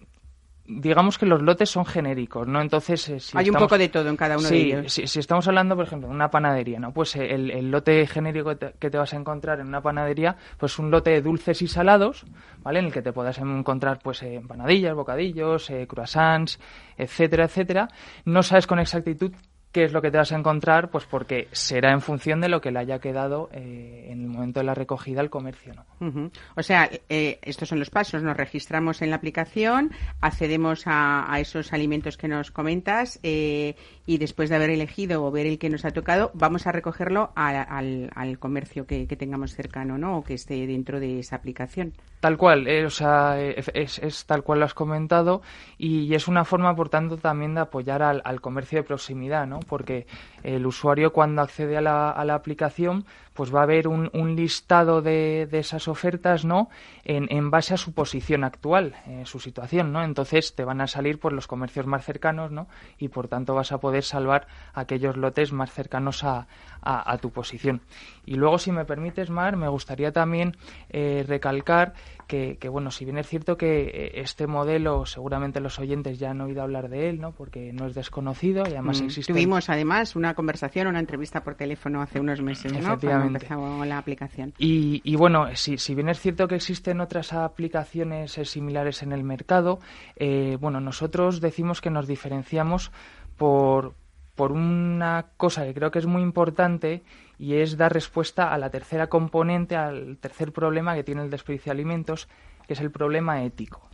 Speaker 6: digamos que los lotes son genéricos, ¿no? Entonces,
Speaker 2: eh, hay un poco de todo en cada uno de ellos.
Speaker 6: Si, si estamos hablando, por ejemplo, de una panadería, ¿no? Pues eh, el, lote genérico que te, vas a encontrar en una panadería, pues un lote de dulces y salados, ¿vale? En el que te puedas encontrar, pues, eh, empanadillas, bocadillos, croissants, etcétera, etcétera. No sabes con exactitud qué es lo que te vas a encontrar, pues porque será en función de lo que le haya quedado eh, en el momento de la recogida al comercio. ¿no?
Speaker 2: O sea, eh, estos son los pasos. Nos registramos en la aplicación, accedemos a, esos alimentos que nos comentas eh, y después de haber elegido o ver el que nos ha tocado, vamos a recogerlo al, comercio que, tengamos cercano ¿no? o que esté dentro de esa aplicación.
Speaker 6: Tal cual, o sea, es, tal cual lo has comentado y, es una forma, por tanto, también de apoyar al, al comercio de proximidad, ¿no? Porque el usuario cuando accede a la, a la aplicación pues va a ver un, un listado de, de, esas ofertas no en, en, base a su posición actual eh, su situación no entonces te van a salir por los comercios más cercanos no y por tanto vas a poder salvar aquellos lotes más cercanos a, a, tu posición. Y luego si me permites Mar me gustaría también eh, recalcar que, que, bueno si bien es cierto que eh, este modelo seguramente los oyentes ya han oído hablar de él no porque no es desconocido y además mm, existe
Speaker 2: tuvimos además una conversación una entrevista por teléfono hace unos meses ¿no? La aplicación.
Speaker 6: Y, bueno, si, si, bien es cierto que existen otras aplicaciones eh, similares en el mercado, eh, bueno, nosotros decimos que nos diferenciamos por, por una cosa que creo que es muy importante y es dar respuesta a la tercera componente, al tercer problema que tiene el desperdicio de alimentos, que es el problema ético.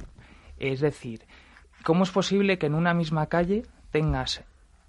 Speaker 6: Es decir, ¿cómo es posible que en una misma calle tengas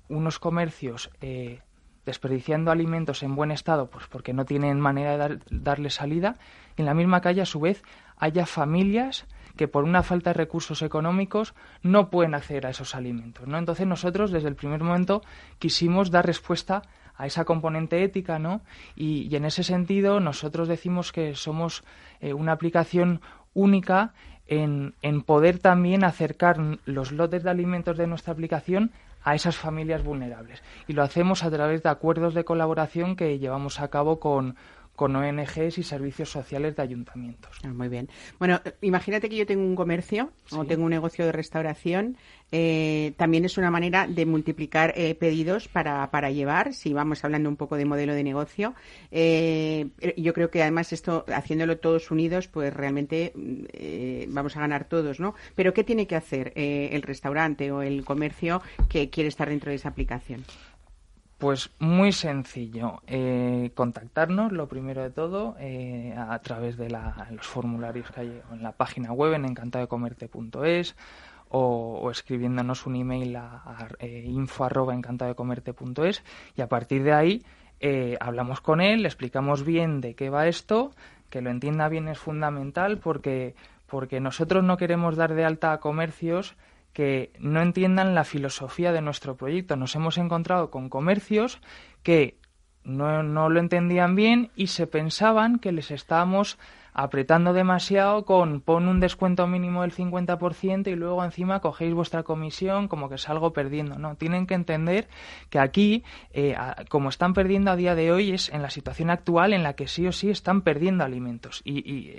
Speaker 6: unos comercios eh, desperdiciando alimentos en buen estado, pues porque no tienen manera de darle salida, y en la misma calle, a su vez, haya familias que por una falta de recursos económicos no pueden acceder a esos alimentos, ¿no? Entonces nosotros desde el primer momento quisimos dar respuesta a esa componente ética, ¿no? Y, en ese sentido nosotros decimos que somos eh, una aplicación única en, en, poder también acercar los lotes de alimentos de nuestra aplicación a esas familias vulnerables. Y lo hacemos a través de acuerdos de colaboración que llevamos a cabo con, con ONGs y servicios sociales de ayuntamientos.
Speaker 2: Ah, muy bien. Bueno, imagínate que yo tengo un comercio o tengo un negocio de restauración. Eh, también es una manera de multiplicar eh, pedidos para, para, llevar, si vamos hablando un poco de modelo de negocio. Eh, yo creo que además esto, haciéndolo todos unidos, pues realmente vamos a ganar todos, ¿no? Pero ¿qué tiene que hacer el restaurante o el comercio que quiere estar dentro de esa aplicación?
Speaker 6: Pues muy sencillo. Eh, contactarnos, lo primero de todo, eh, a través de los formularios que hay en la página web en encantadocomerte.es o, o, escribiéndonos un email a, a eh, info y a partir de ahí hablamos con él, le explicamos bien de qué va esto, que lo entienda bien es fundamental porque, porque nosotros no queremos dar de alta a comercios que no entiendan la filosofía de nuestro proyecto. Nos hemos encontrado con comercios que no, no lo entendían bien y se pensaban que les estábamos apretando demasiado con pon un descuento mínimo del 50% y luego encima cogéis vuestra comisión como que salgo perdiendo. No, tienen que entender que aquí, eh, como están perdiendo a día de hoy, es en la situación actual en la que sí o sí están perdiendo alimentos y, y,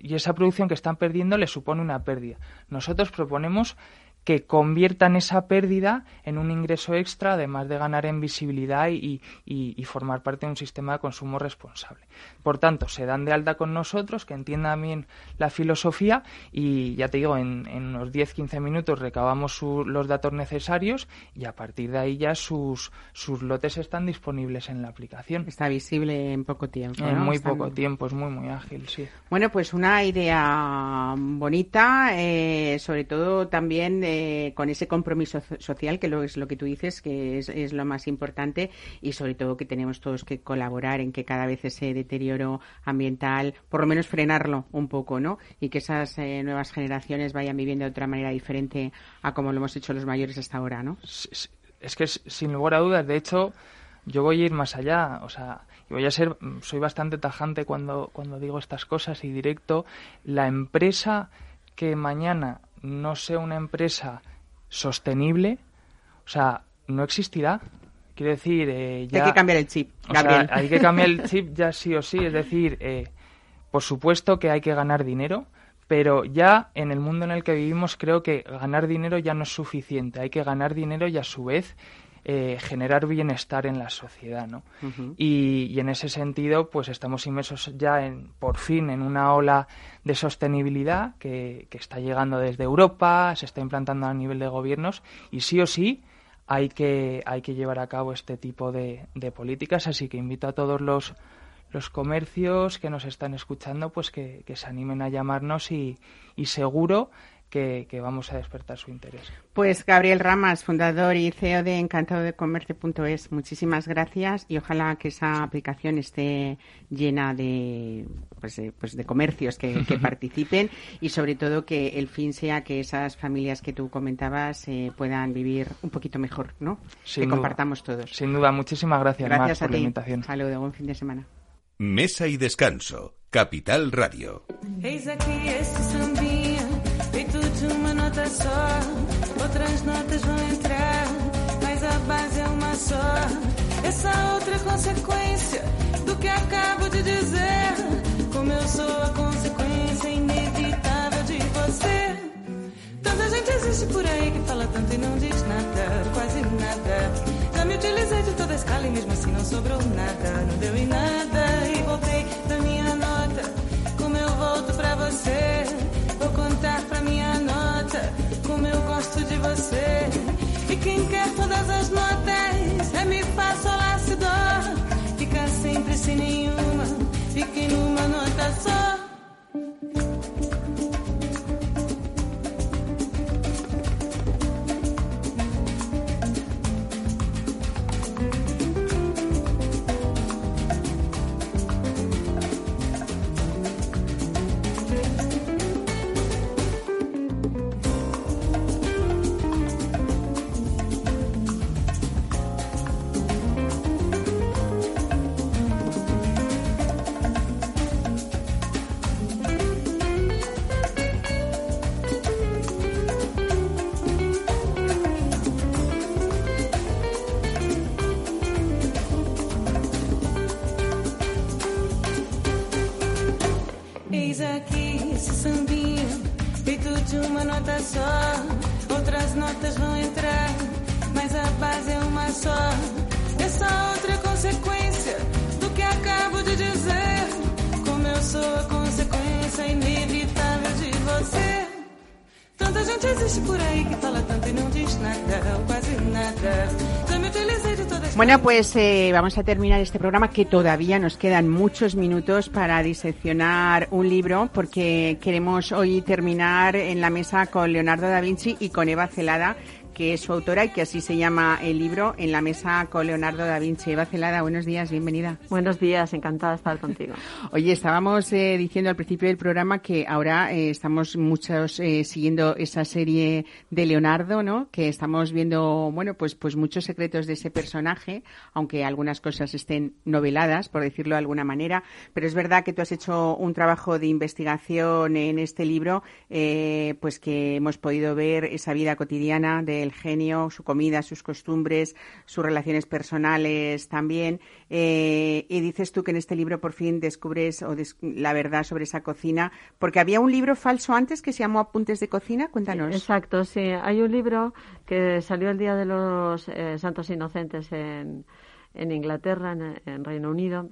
Speaker 6: y esa producción que están perdiendo les supone una pérdida. Nosotros proponemos que conviertan esa pérdida en un ingreso extra, además de ganar en visibilidad y, formar parte de un sistema de consumo responsable. Por tanto, se dan de alta con nosotros, que entiendan bien la filosofía y ya te digo, en, unos 10-15 minutos recabamos los datos necesarios y a partir de ahí ya sus, sus lotes están disponibles en la aplicación.
Speaker 2: Está visible en poco tiempo.
Speaker 6: En muy poco tiempo, es muy, muy ágil, sí.
Speaker 2: Bueno, pues una idea bonita, eh, sobre todo también eh, con ese compromiso social, que lo es lo que tú dices, que es, lo más importante, y sobre todo que tenemos todos que colaborar en que cada vez ese deterioro ambiental, por lo menos frenarlo un poco, ¿no? Y que esas eh, nuevas generaciones vayan viviendo de otra manera diferente a como lo hemos hecho los mayores hasta ahora, ¿no?
Speaker 6: Es que sin lugar a dudas, de hecho, yo voy a ir más allá, o sea, voy a ser, soy bastante tajante cuando, cuando digo estas cosas y directo, la empresa que mañana no sea una empresa sostenible, o sea, no existirá. Quiero decir, eh, ya...
Speaker 2: Hay que cambiar el chip, Gabriel.
Speaker 6: hay que cambiar el chip ya sí o sí. Es decir, eh, por supuesto que hay que ganar dinero, pero ya en el mundo en el que vivimos creo que ganar dinero ya no es suficiente. Hay que ganar dinero y a su vez eh, generar bienestar en la sociedad, ¿no? y, en ese sentido, pues estamos inmersos ya en, por fin en una ola de sostenibilidad que, está llegando desde Europa, se está implantando a nivel de gobiernos y sí o sí hay que, hay que llevar a cabo este tipo de, políticas, así que invito a todos los los comercios que nos están escuchando pues que, se animen a llamarnos y, y seguro que, vamos a despertar su interés.
Speaker 2: Pues Gabriel Ramas, fundador y CEO de encantadodecomercio.es, muchísimas gracias y ojalá que esa aplicación esté llena de, pues, pues de comercios que, participen y sobre todo que el fin sea que esas familias que tú comentabas eh, puedan vivir un poquito mejor, ¿no? que compartamos todos.
Speaker 6: Sin duda, muchísimas gracias,
Speaker 2: gracias
Speaker 6: por
Speaker 2: la
Speaker 6: invitación.
Speaker 2: Saludos, buen fin de semana.
Speaker 1: Mesa y descanso, Capital Radio.
Speaker 7: Nota só. Outras notas vão entrar, mas a base é uma só. Essa outra consequência do que acabo de dizer. Como eu sou a consequência inevitável de você. Tanta gente existe por aí que fala tanto e não diz nada, quase nada. Já me utilizei de toda a escala e mesmo assim não sobrou nada, não deu em nada. E voltei da minha nota, como eu volto pra você. Gosto de você. E quem quer todas as notas é mi, fá, sol, lá, si, dó. Fica sempre sem nenhuma, fique numa nota só.
Speaker 2: Bueno, pues eh, vamos a terminar este programa que todavía nos quedan muchos minutos para diseccionar un libro porque queremos hoy terminar en la mesa con Leonardo da Vinci y con Eva Celada que es su autora y que así se llama el libro, en la mesa con Leonardo da Vinci. Eva Celada, buenos días, bienvenida.
Speaker 8: Buenos días, encantada de estar contigo.
Speaker 2: Oye, estábamos eh, diciendo al principio del programa que ahora eh, estamos muchos eh, siguiendo esa serie de Leonardo, ¿no? Que estamos viendo, bueno, pues, pues muchos secretos de ese personaje, aunque algunas cosas estén noveladas, por decirlo de alguna manera. Pero es verdad que tú has hecho un trabajo de investigación en este libro, pues que hemos podido ver esa vida cotidiana de el genio, su comida, sus costumbres, sus relaciones personales también. Eh, y dices tú que en este libro por fin descubres o la verdad sobre esa cocina, porque había un libro falso antes que se llamó Apuntes de Cocina. Cuéntanos.
Speaker 8: Exacto, sí. Hay un libro que salió el Día de los eh, Santos Inocentes en, en Inglaterra, en, Reino Unido.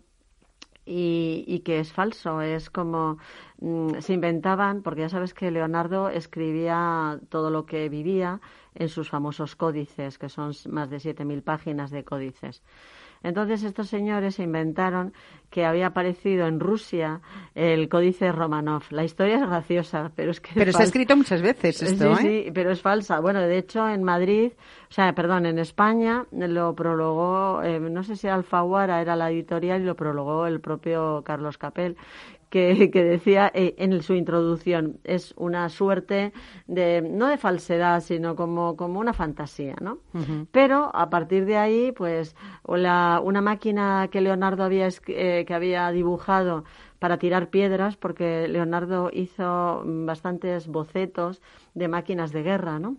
Speaker 8: Y, y, que es falso. Es como mm, se inventaban, porque ya sabes que Leonardo escribía todo lo que vivía en sus famosos códices, que son más de 7.000 páginas de códices. Entonces estos señores inventaron que había aparecido en Rusia el códice Romanov. La historia es graciosa, pero es que...
Speaker 2: Pero se ha escrito muchas veces esto,
Speaker 8: sí, ¿eh? Sí, pero es falsa. Bueno, de hecho en Madrid, o sea, perdón, en España lo prologó, eh, no sé si Alfaguara era la editorial y lo prologó el propio Carlos Capel, que, decía eh, en su introducción. Es una suerte de, no de falsedad, sino como, como una fantasía, ¿no? Pero a partir de ahí, pues, la, una máquina que Leonardo había, eh, que había dibujado para tirar piedras, porque Leonardo hizo bastantes bocetos de máquinas de guerra, ¿no?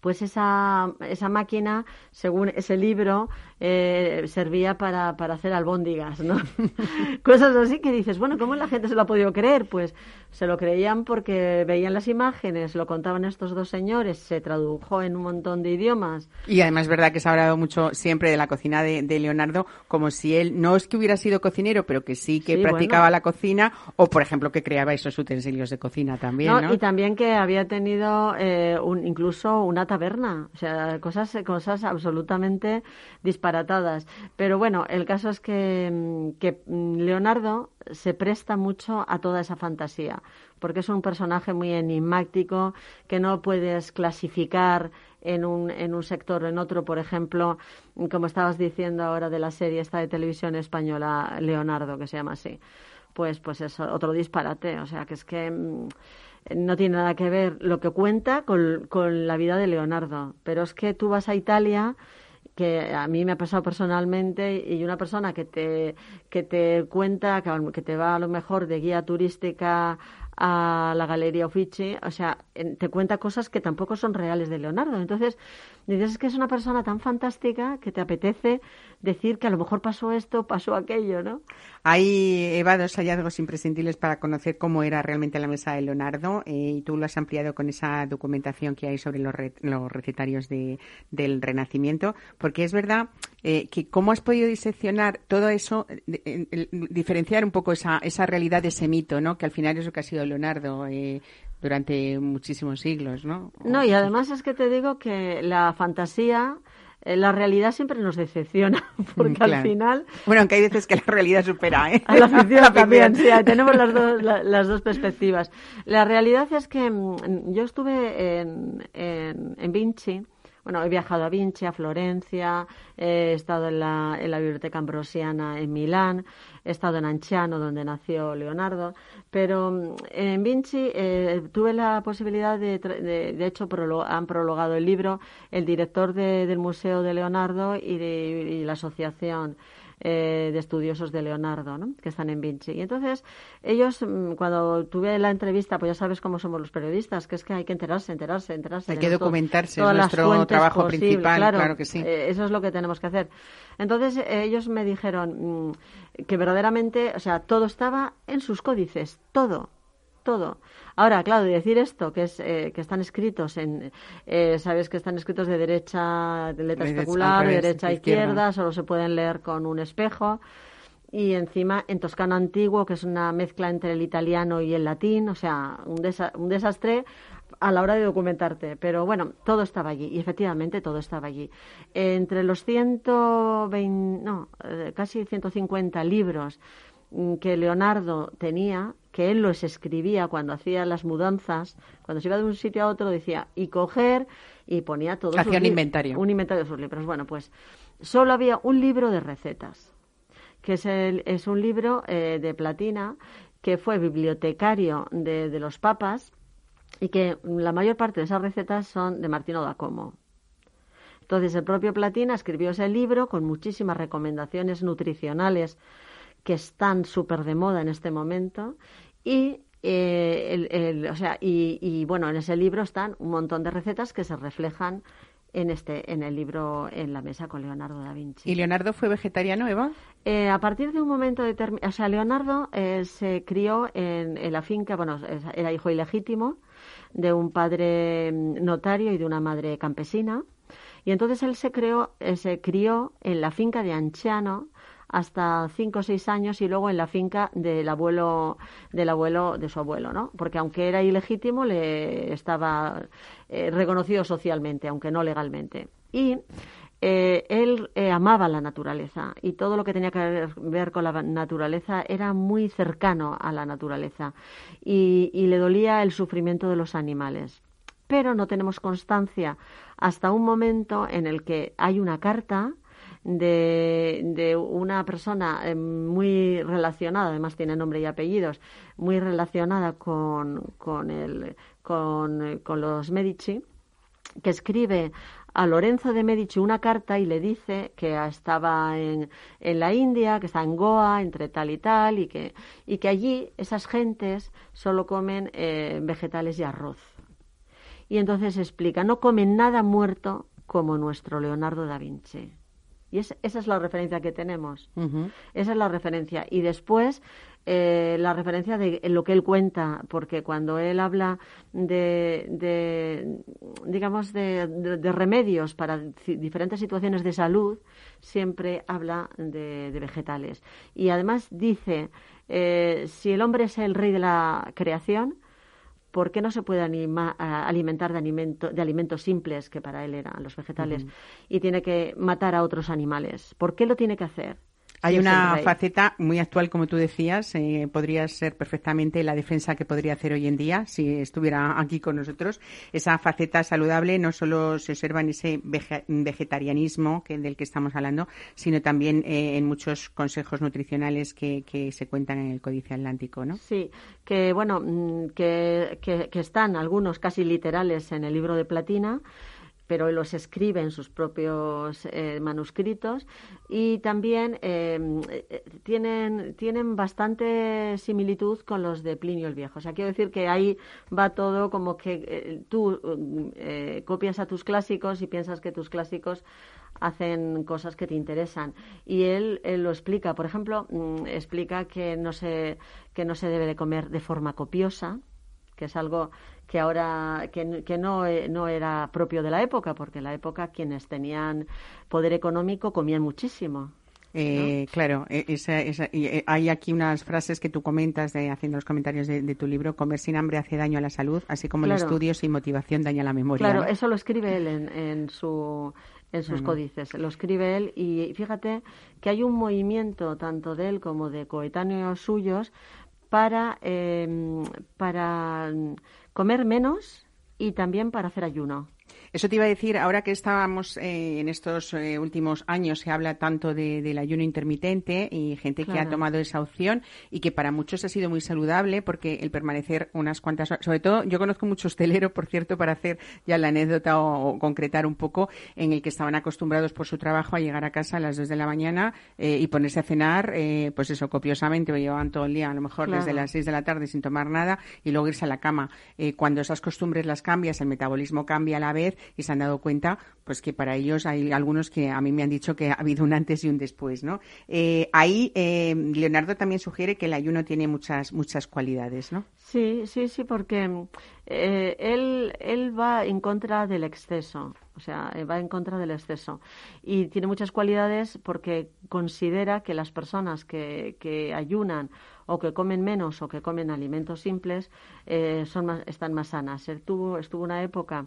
Speaker 8: pues esa, esa máquina, según ese libro, eh, servía para, para hacer albóndigas, ¿no? Cosas así que dices, bueno, ¿cómo la gente se lo ha podido creer? Pues se lo creían porque veían las imágenes, lo contaban estos dos señores, se tradujo en un montón de idiomas.
Speaker 2: Y además es verdad que se ha hablado mucho siempre de la cocina de, Leonardo, como si él no es que hubiera sido cocinero, pero que sí que practicaba la cocina, o por ejemplo que creaba esos utensilios de cocina también, ¿no?
Speaker 8: Y también que había tenido eh, un, incluso una taberna, o sea, cosas, cosas absolutamente disparatadas. Pero bueno, el caso es que, mm, mm, Leonardo se presta mucho a toda esa fantasía, porque es un personaje muy enigmático que no puedes clasificar en un, en un sector o en otro, por ejemplo, como estabas diciendo ahora de la serie esta de televisión española, Leonardo, que se llama así. Pues, pues es otro disparate, o sea que es que mm, no tiene nada que ver lo que cuenta con, con la vida de Leonardo. Pero es que tú vas a Italia que a mí me ha pasado personalmente y una persona que te, que te cuenta, que, te va a lo mejor de guía turística a la Galería Uffizi, o sea, te cuenta cosas que tampoco son reales de Leonardo. Entonces, dices que es una persona tan fantástica que te apetece decir que a lo mejor pasó esto, pasó aquello, ¿no?
Speaker 2: Hay, Eva, dos hallazgos imprescindibles para conocer cómo era realmente la mesa de Leonardo eh, y tú lo has ampliado con esa documentación que hay sobre los, recetarios de, del Renacimiento, porque es verdad eh, que cómo has podido diseccionar todo eso, diferenciar un poco esa, esa realidad de ese mito, ¿no? Que al final es lo que ha sido Leonardo. Eh, durante muchísimos siglos, ¿no?
Speaker 8: No, y además es que te digo que la fantasía la realidad siempre nos decepciona, porque al final...
Speaker 2: Bueno, aunque hay veces que la realidad supera, ¿eh?
Speaker 8: A la ficción también, sí, tenemos las dos, las dos perspectivas. La realidad es que mm, yo estuve en, en, en Vinci, bueno, he viajado a Vinci, a Florencia, he estado en la, en la Biblioteca Ambrosiana en Milán, he estado en Anciano, donde nació Leonardo, pero mm, en Vinci eh, tuve la posibilidad de, de, hecho, han prologado el libro el director del Museo de Leonardo y, de, y la asociación eh, de estudiosos de Leonardo, ¿no? que están en Vinci. Y entonces, ellos, mm, cuando tuve la entrevista, pues ya sabes cómo somos los periodistas, que es que hay que enterarse, enterarse, enterarse.
Speaker 2: Hay que documentarse, es nuestro trabajo principal, claro, que sí.
Speaker 8: Eh, eso es lo que tenemos que hacer. Entonces, ellos me dijeron mm, que verdaderamente, o sea, todo estaba en sus códices, todo, todo. Ahora, claro, decir esto, que es eh, que están escritos en, eh, sabes que están escritos de derecha, de letra especular, de derecha a izquierda, solo se pueden leer con un espejo. Y encima en toscano antiguo, que es una mezcla entre el italiano y el latín, o sea, un, un desastre a la hora de documentarte. Pero bueno, todo estaba allí y efectivamente todo estaba allí. Entre los 120, no, eh, casi 150 libros mm, que Leonardo tenía, que él los escribía cuando hacía las mudanzas, cuando se iba de un sitio a otro decía, y coger, y ponía todo.
Speaker 2: Hacía un inventario.
Speaker 8: Un inventario de sus libros. Bueno, pues solo había un libro de recetas, que es, el, es un libro eh, de Platina, que fue bibliotecario de, de los papas y que la mayor parte de esas recetas son de Martino da Como. Entonces el propio Platina escribió ese libro con muchísimas recomendaciones nutricionales que están súper de moda en este momento y eh, el, el, o sea, y, y, bueno, en ese libro están un montón de recetas que se reflejan en este, en el libro En la mesa con Leonardo da Vinci.
Speaker 2: ¿Y Leonardo fue vegetariano, Eva?
Speaker 8: Eh, a partir de un momento determinado, o sea, Leonardo eh, se crió en, en, la finca, bueno, era hijo ilegítimo de un padre mm, notario y de una madre campesina. Y entonces él se, creó, eh, se crió en la finca de Anciano, hasta cinco o seis años y luego en la finca del abuelo del abuelo de su abuelo, ¿no? Porque aunque era ilegítimo le estaba eh, reconocido socialmente, aunque no legalmente. Y eh, él eh, amaba la naturaleza y todo lo que tenía que ver con la naturaleza era muy cercano a la naturaleza y, y le dolía el sufrimiento de los animales. Pero no tenemos constancia hasta un momento en el que hay una carta de, una persona eh, muy relacionada, además tiene nombre y apellidos, muy relacionada con, con, el, con los Medici, que escribe a Lorenzo de Medici una carta y le dice que estaba en, en, la India, que está en Goa, entre tal y tal, y que, y que allí esas gentes solo comen eh, vegetales y arroz. Y entonces explica, no comen nada muerto como nuestro Leonardo da Vinci. Y es, esa es la referencia que tenemos. Uh -huh. Esa es la referencia. Y después, eh, la referencia de lo que él cuenta, porque cuando él habla de, de digamos, de, de, de, remedios para diferentes situaciones de salud, siempre habla de, vegetales. Y además dice, eh, si el hombre es el rey de la creación, ¿por qué no se puede anima, alimentar de, alimento, de, alimentos simples, que para él eran los vegetales, uh -huh. y tiene que matar a otros animales? ¿Por qué lo tiene que hacer?
Speaker 2: Hay una faceta muy actual, como tú decías, eh, podría ser perfectamente la defensa que podría hacer hoy en día si estuviera aquí con nosotros. Esa faceta saludable no solo se observa en ese vegetarianismo que, del que estamos hablando, sino también eh, en muchos consejos nutricionales que, que, se cuentan en el Códice Atlántico, ¿no?
Speaker 8: Sí, que bueno, mm, que, que, que están algunos casi literales en el libro de Platina pero los escribe en sus propios eh, manuscritos y también eh, tienen, tienen bastante similitud con los de Plinio el Viejo. O sea, quiero decir que ahí va todo como que eh, tú eh, copias a tus clásicos y piensas que tus clásicos hacen cosas que te interesan. Y él, él lo explica. Por ejemplo, mm, explica que no, se, que no se debe de comer de forma copiosa, que es algo que ahora que, que no, eh, no, era propio de la época, porque en la época quienes tenían poder económico comían muchísimo.
Speaker 2: Eh, ¿no? Claro, e, esa, esa, y eh, hay aquí unas frases que tú comentas de, haciendo los comentarios de, de, tu libro. Comer sin hambre hace daño a la salud, así como claro. el estudio sin motivación daña la memoria.
Speaker 8: Claro,
Speaker 2: ¿no?
Speaker 8: eso lo escribe él en, en su en sus -huh. códices. Lo escribe él y fíjate que hay un movimiento tanto de él como de coetáneos suyos para, eh, para comer menos y también para hacer ayuno.
Speaker 2: Eso te iba a decir, ahora que estábamos eh, en estos eh, últimos años, se habla tanto de, del ayuno intermitente y gente claro. que ha tomado esa opción y que para muchos ha sido muy saludable porque el permanecer unas cuantas horas, sobre todo yo conozco mucho hostelero, por cierto, para hacer ya la anécdota o, o, concretar un poco, en el que estaban acostumbrados por su trabajo a llegar a casa a las 2 de la mañana eh, y ponerse a cenar, eh, pues eso, copiosamente, o llevaban todo el día, a lo mejor claro. desde las 6 de la tarde sin tomar nada y luego irse a la cama. Eh, cuando esas costumbres las cambias, el metabolismo cambia a la vez y se han dado cuenta pues que para ellos hay algunos que a mí me han dicho que ha habido un antes y un después, ¿no? Eh, ahí eh, Leonardo también sugiere que el ayuno tiene muchas muchas cualidades, ¿no?
Speaker 8: Sí, sí, sí, porque eh, él, él va en contra del exceso. o sea, va en contra del exceso. Y tiene muchas cualidades porque considera que las personas que, que ayunan o que comen menos o que comen alimentos simples eh, son más, están más sanas. Estuvo, estuvo una época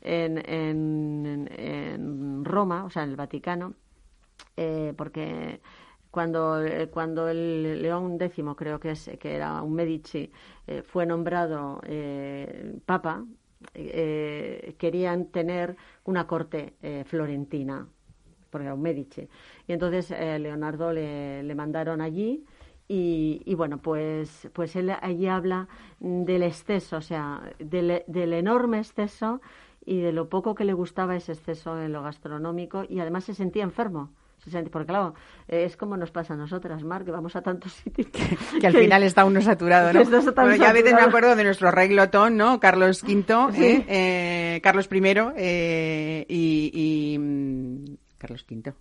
Speaker 8: en, en, en Roma, o sea, en el Vaticano, eh, porque cuando, eh, cuando el León X, creo que, es, que era un Medici, eh, fue nombrado eh, papa, querían tener una corte florentina, porque era un Medici. Y entonces Leonardo le, le mandaron allí. Y, y, bueno, pues, pues él allí habla del exceso, o sea, del, del enorme exceso y de lo poco que le gustaba ese exceso en lo gastronómico y además se sentía enfermo. Se sentía, porque claro, eh, es como nos pasa a nosotras, Mar, que vamos a tantos sitios que,
Speaker 2: que al final está uno saturado, ¿no? Bueno, yo a veces me
Speaker 8: saturado.
Speaker 2: acuerdo de nuestro rey glotón, ¿no? Carlos V,
Speaker 8: Sí.
Speaker 2: ¿eh? Eh, Carlos I eh, y, y, mm, Carlos V.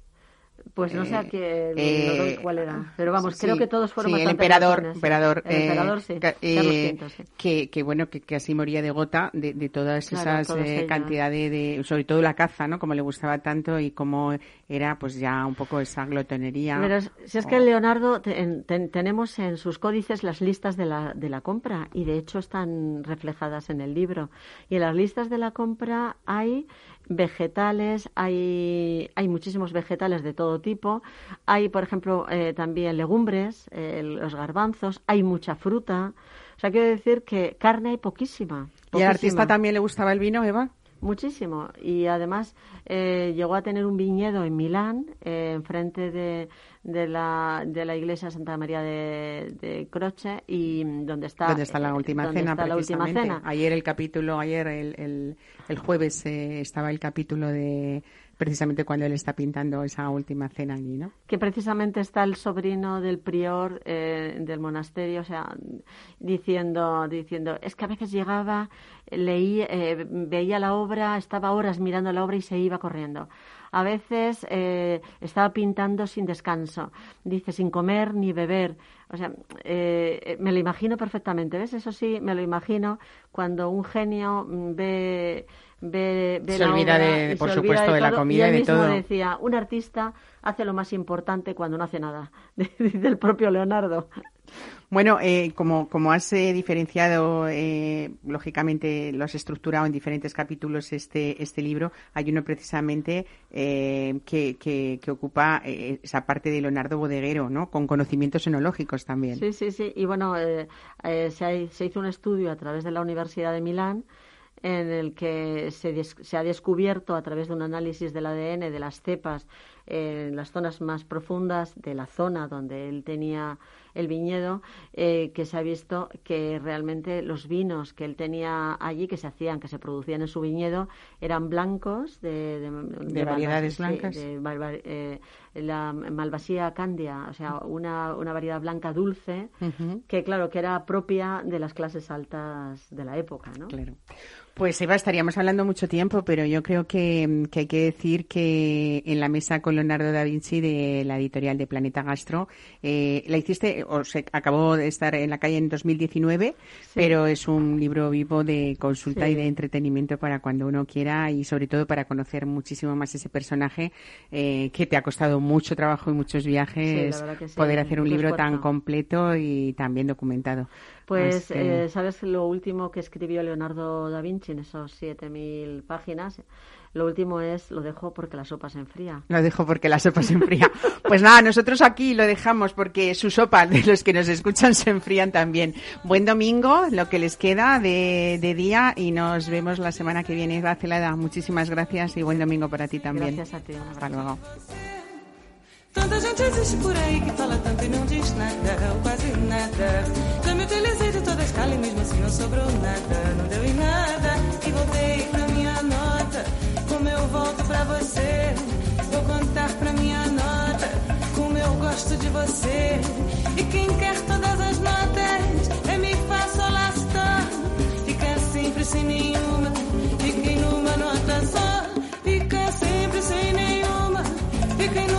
Speaker 8: Pues no sé a qué,
Speaker 2: Eh,
Speaker 8: no sé cuál era. Pero vamos,
Speaker 2: sí,
Speaker 8: creo que todos fueron
Speaker 2: sí, el emperador,
Speaker 8: sí.
Speaker 2: emperador,
Speaker 8: El
Speaker 2: eh,
Speaker 8: emperador, sí.
Speaker 2: eh,
Speaker 8: Carlos V, sí.
Speaker 2: que, que bueno, que casi moría de gota de, de todas
Speaker 8: Claro,
Speaker 2: esas eh, cantidades de, sobre todo la caza, ¿no? Como le gustaba tanto y como era, pues ya un poco esa glotonería.
Speaker 8: Pero si es que Leonardo, te- en- ten- tenemos en sus códices las listas de la, de la compra y de hecho están reflejadas en el libro. Y en las listas de la compra hay vegetales, hay, hay muchísimos vegetales de todo tipo, hay, por ejemplo, eh, también legumbres, eh, los garbanzos, hay mucha fruta. O sea, quiero decir que carne hay poquísima.
Speaker 2: ¿Y al artista
Speaker 8: poquísima.
Speaker 2: también le gustaba el vino, Eva?
Speaker 8: Muchísimo. Y además eh, llegó a tener un viñedo en Milán, eh, enfrente de, de, la, de la iglesia Santa María de, de Croce, y donde está,
Speaker 2: ¿Dónde está la
Speaker 8: eh,
Speaker 2: última
Speaker 8: donde
Speaker 2: cena,
Speaker 8: está la última cena.
Speaker 2: Ayer el capítulo, ayer el, el, el jueves eh, estaba el capítulo de precisamente cuando él está pintando esa última cena allí, ¿no?
Speaker 8: que precisamente está el sobrino del prior eh, del monasterio, o sea, diciendo, diciendo, es que a veces llegaba, leí, eh, veía la obra, estaba horas mirando la obra y se iba corriendo. A veces eh, estaba pintando sin descanso, dice, sin comer ni beber. O sea, eh, me lo imagino perfectamente, ¿ves? Eso sí, me lo imagino cuando un genio mm, ve, ve, ve
Speaker 2: Se
Speaker 8: la
Speaker 2: olvida
Speaker 8: obra
Speaker 2: de- por
Speaker 8: se olvida
Speaker 2: supuesto, de la comida
Speaker 8: y
Speaker 2: de
Speaker 8: mismo
Speaker 2: todo.
Speaker 8: decía, un artista hace lo más importante cuando no hace nada, dice el propio Leonardo.
Speaker 2: Bueno, eh, como, como has eh, diferenciado, eh, lógicamente lo has estructurado en diferentes capítulos este, este libro, hay uno precisamente eh, que, que, que ocupa eh, esa parte de Leonardo Bodeguero, ¿no? Con conocimientos enológicos también.
Speaker 8: Sí, sí, sí. Y bueno, se, ha- se hizo un estudio a través de la Universidad de Milán en el que se, se ha descubierto a través de un análisis del ADN de las cepas en las zonas más profundas de la zona donde él tenía el viñedo, eh, que se ha visto que realmente los vinos que él tenía allí, que se hacían, que se producían en su viñedo, eran blancos de, de,
Speaker 2: De variedades blancas.
Speaker 8: eh, la Malvasía candia, o sea, una, una variedad blanca dulce, que claro, que era propia de las clases altas de la época, ¿no?
Speaker 2: Claro. Pues Eva, estaríamos hablando mucho tiempo, pero yo creo que, que hay que decir que en la mesa con Leonardo da Vinci de la editorial de Planeta Gastro, eh, la hiciste, o se acabó de estar en la calle en 2019, pero es un libro vivo de consulta
Speaker 8: Sí.
Speaker 2: y de entretenimiento para cuando uno quiera y sobre todo para conocer muchísimo más ese personaje eh, que te ha costado mucho trabajo y muchos viajes
Speaker 8: Sí,
Speaker 2: poder hacer un libro tan completo y tan bien documentado.
Speaker 8: Pues,
Speaker 2: que-
Speaker 8: eh, ¿sabes lo último que escribió Leonardo da Vinci en esos 7.000 páginas? Lo último es, lo dejo porque la sopa se enfría.
Speaker 2: Lo dejo porque la sopa se enfría. Pues nada, nosotros aquí lo dejamos porque su sopa de los que nos escuchan se enfrían también. Buen domingo, lo que les queda de, de día y nos vemos la semana que viene. Celada, muchísimas gracias y buen domingo para ti también.
Speaker 8: Gracias a ti. un abrazo.
Speaker 2: Hasta luego.
Speaker 7: Tanta gente existe por aí que fala tanto e não diz nada, ou quase nada. Já me utilizei de toda a escala e mesmo assim não sobrou nada, não deu em nada. E voltei pra minha nota, como eu volto pra você. Vou contar pra minha nota, como eu gosto de você. E quem quer todas as notas, é lá, si, dó. Fica sempre sem nenhuma, fica em numa nota só. Fica sempre sem nenhuma, fica em numa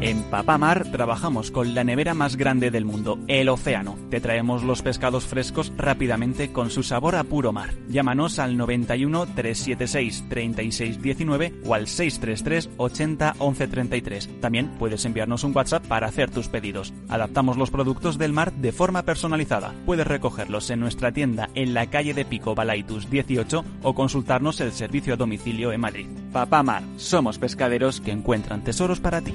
Speaker 9: En Papamar trabajamos con la nevera más grande del mundo, el océano. Te traemos los pescados frescos rápidamente con su sabor a puro mar. Llámanos al 91 376 3619 o al 633 80 11 33. También puedes enviarnos un WhatsApp para hacer tus pedidos. Adaptamos los productos del mar de forma personalizada. Puedes recogerlos en nuestra tienda en la calle de Pico Balaitus 18 o consultarnos el servicio a domicilio en Madrid. Papamar, somos pescaderos que encuentran tesoros para ti.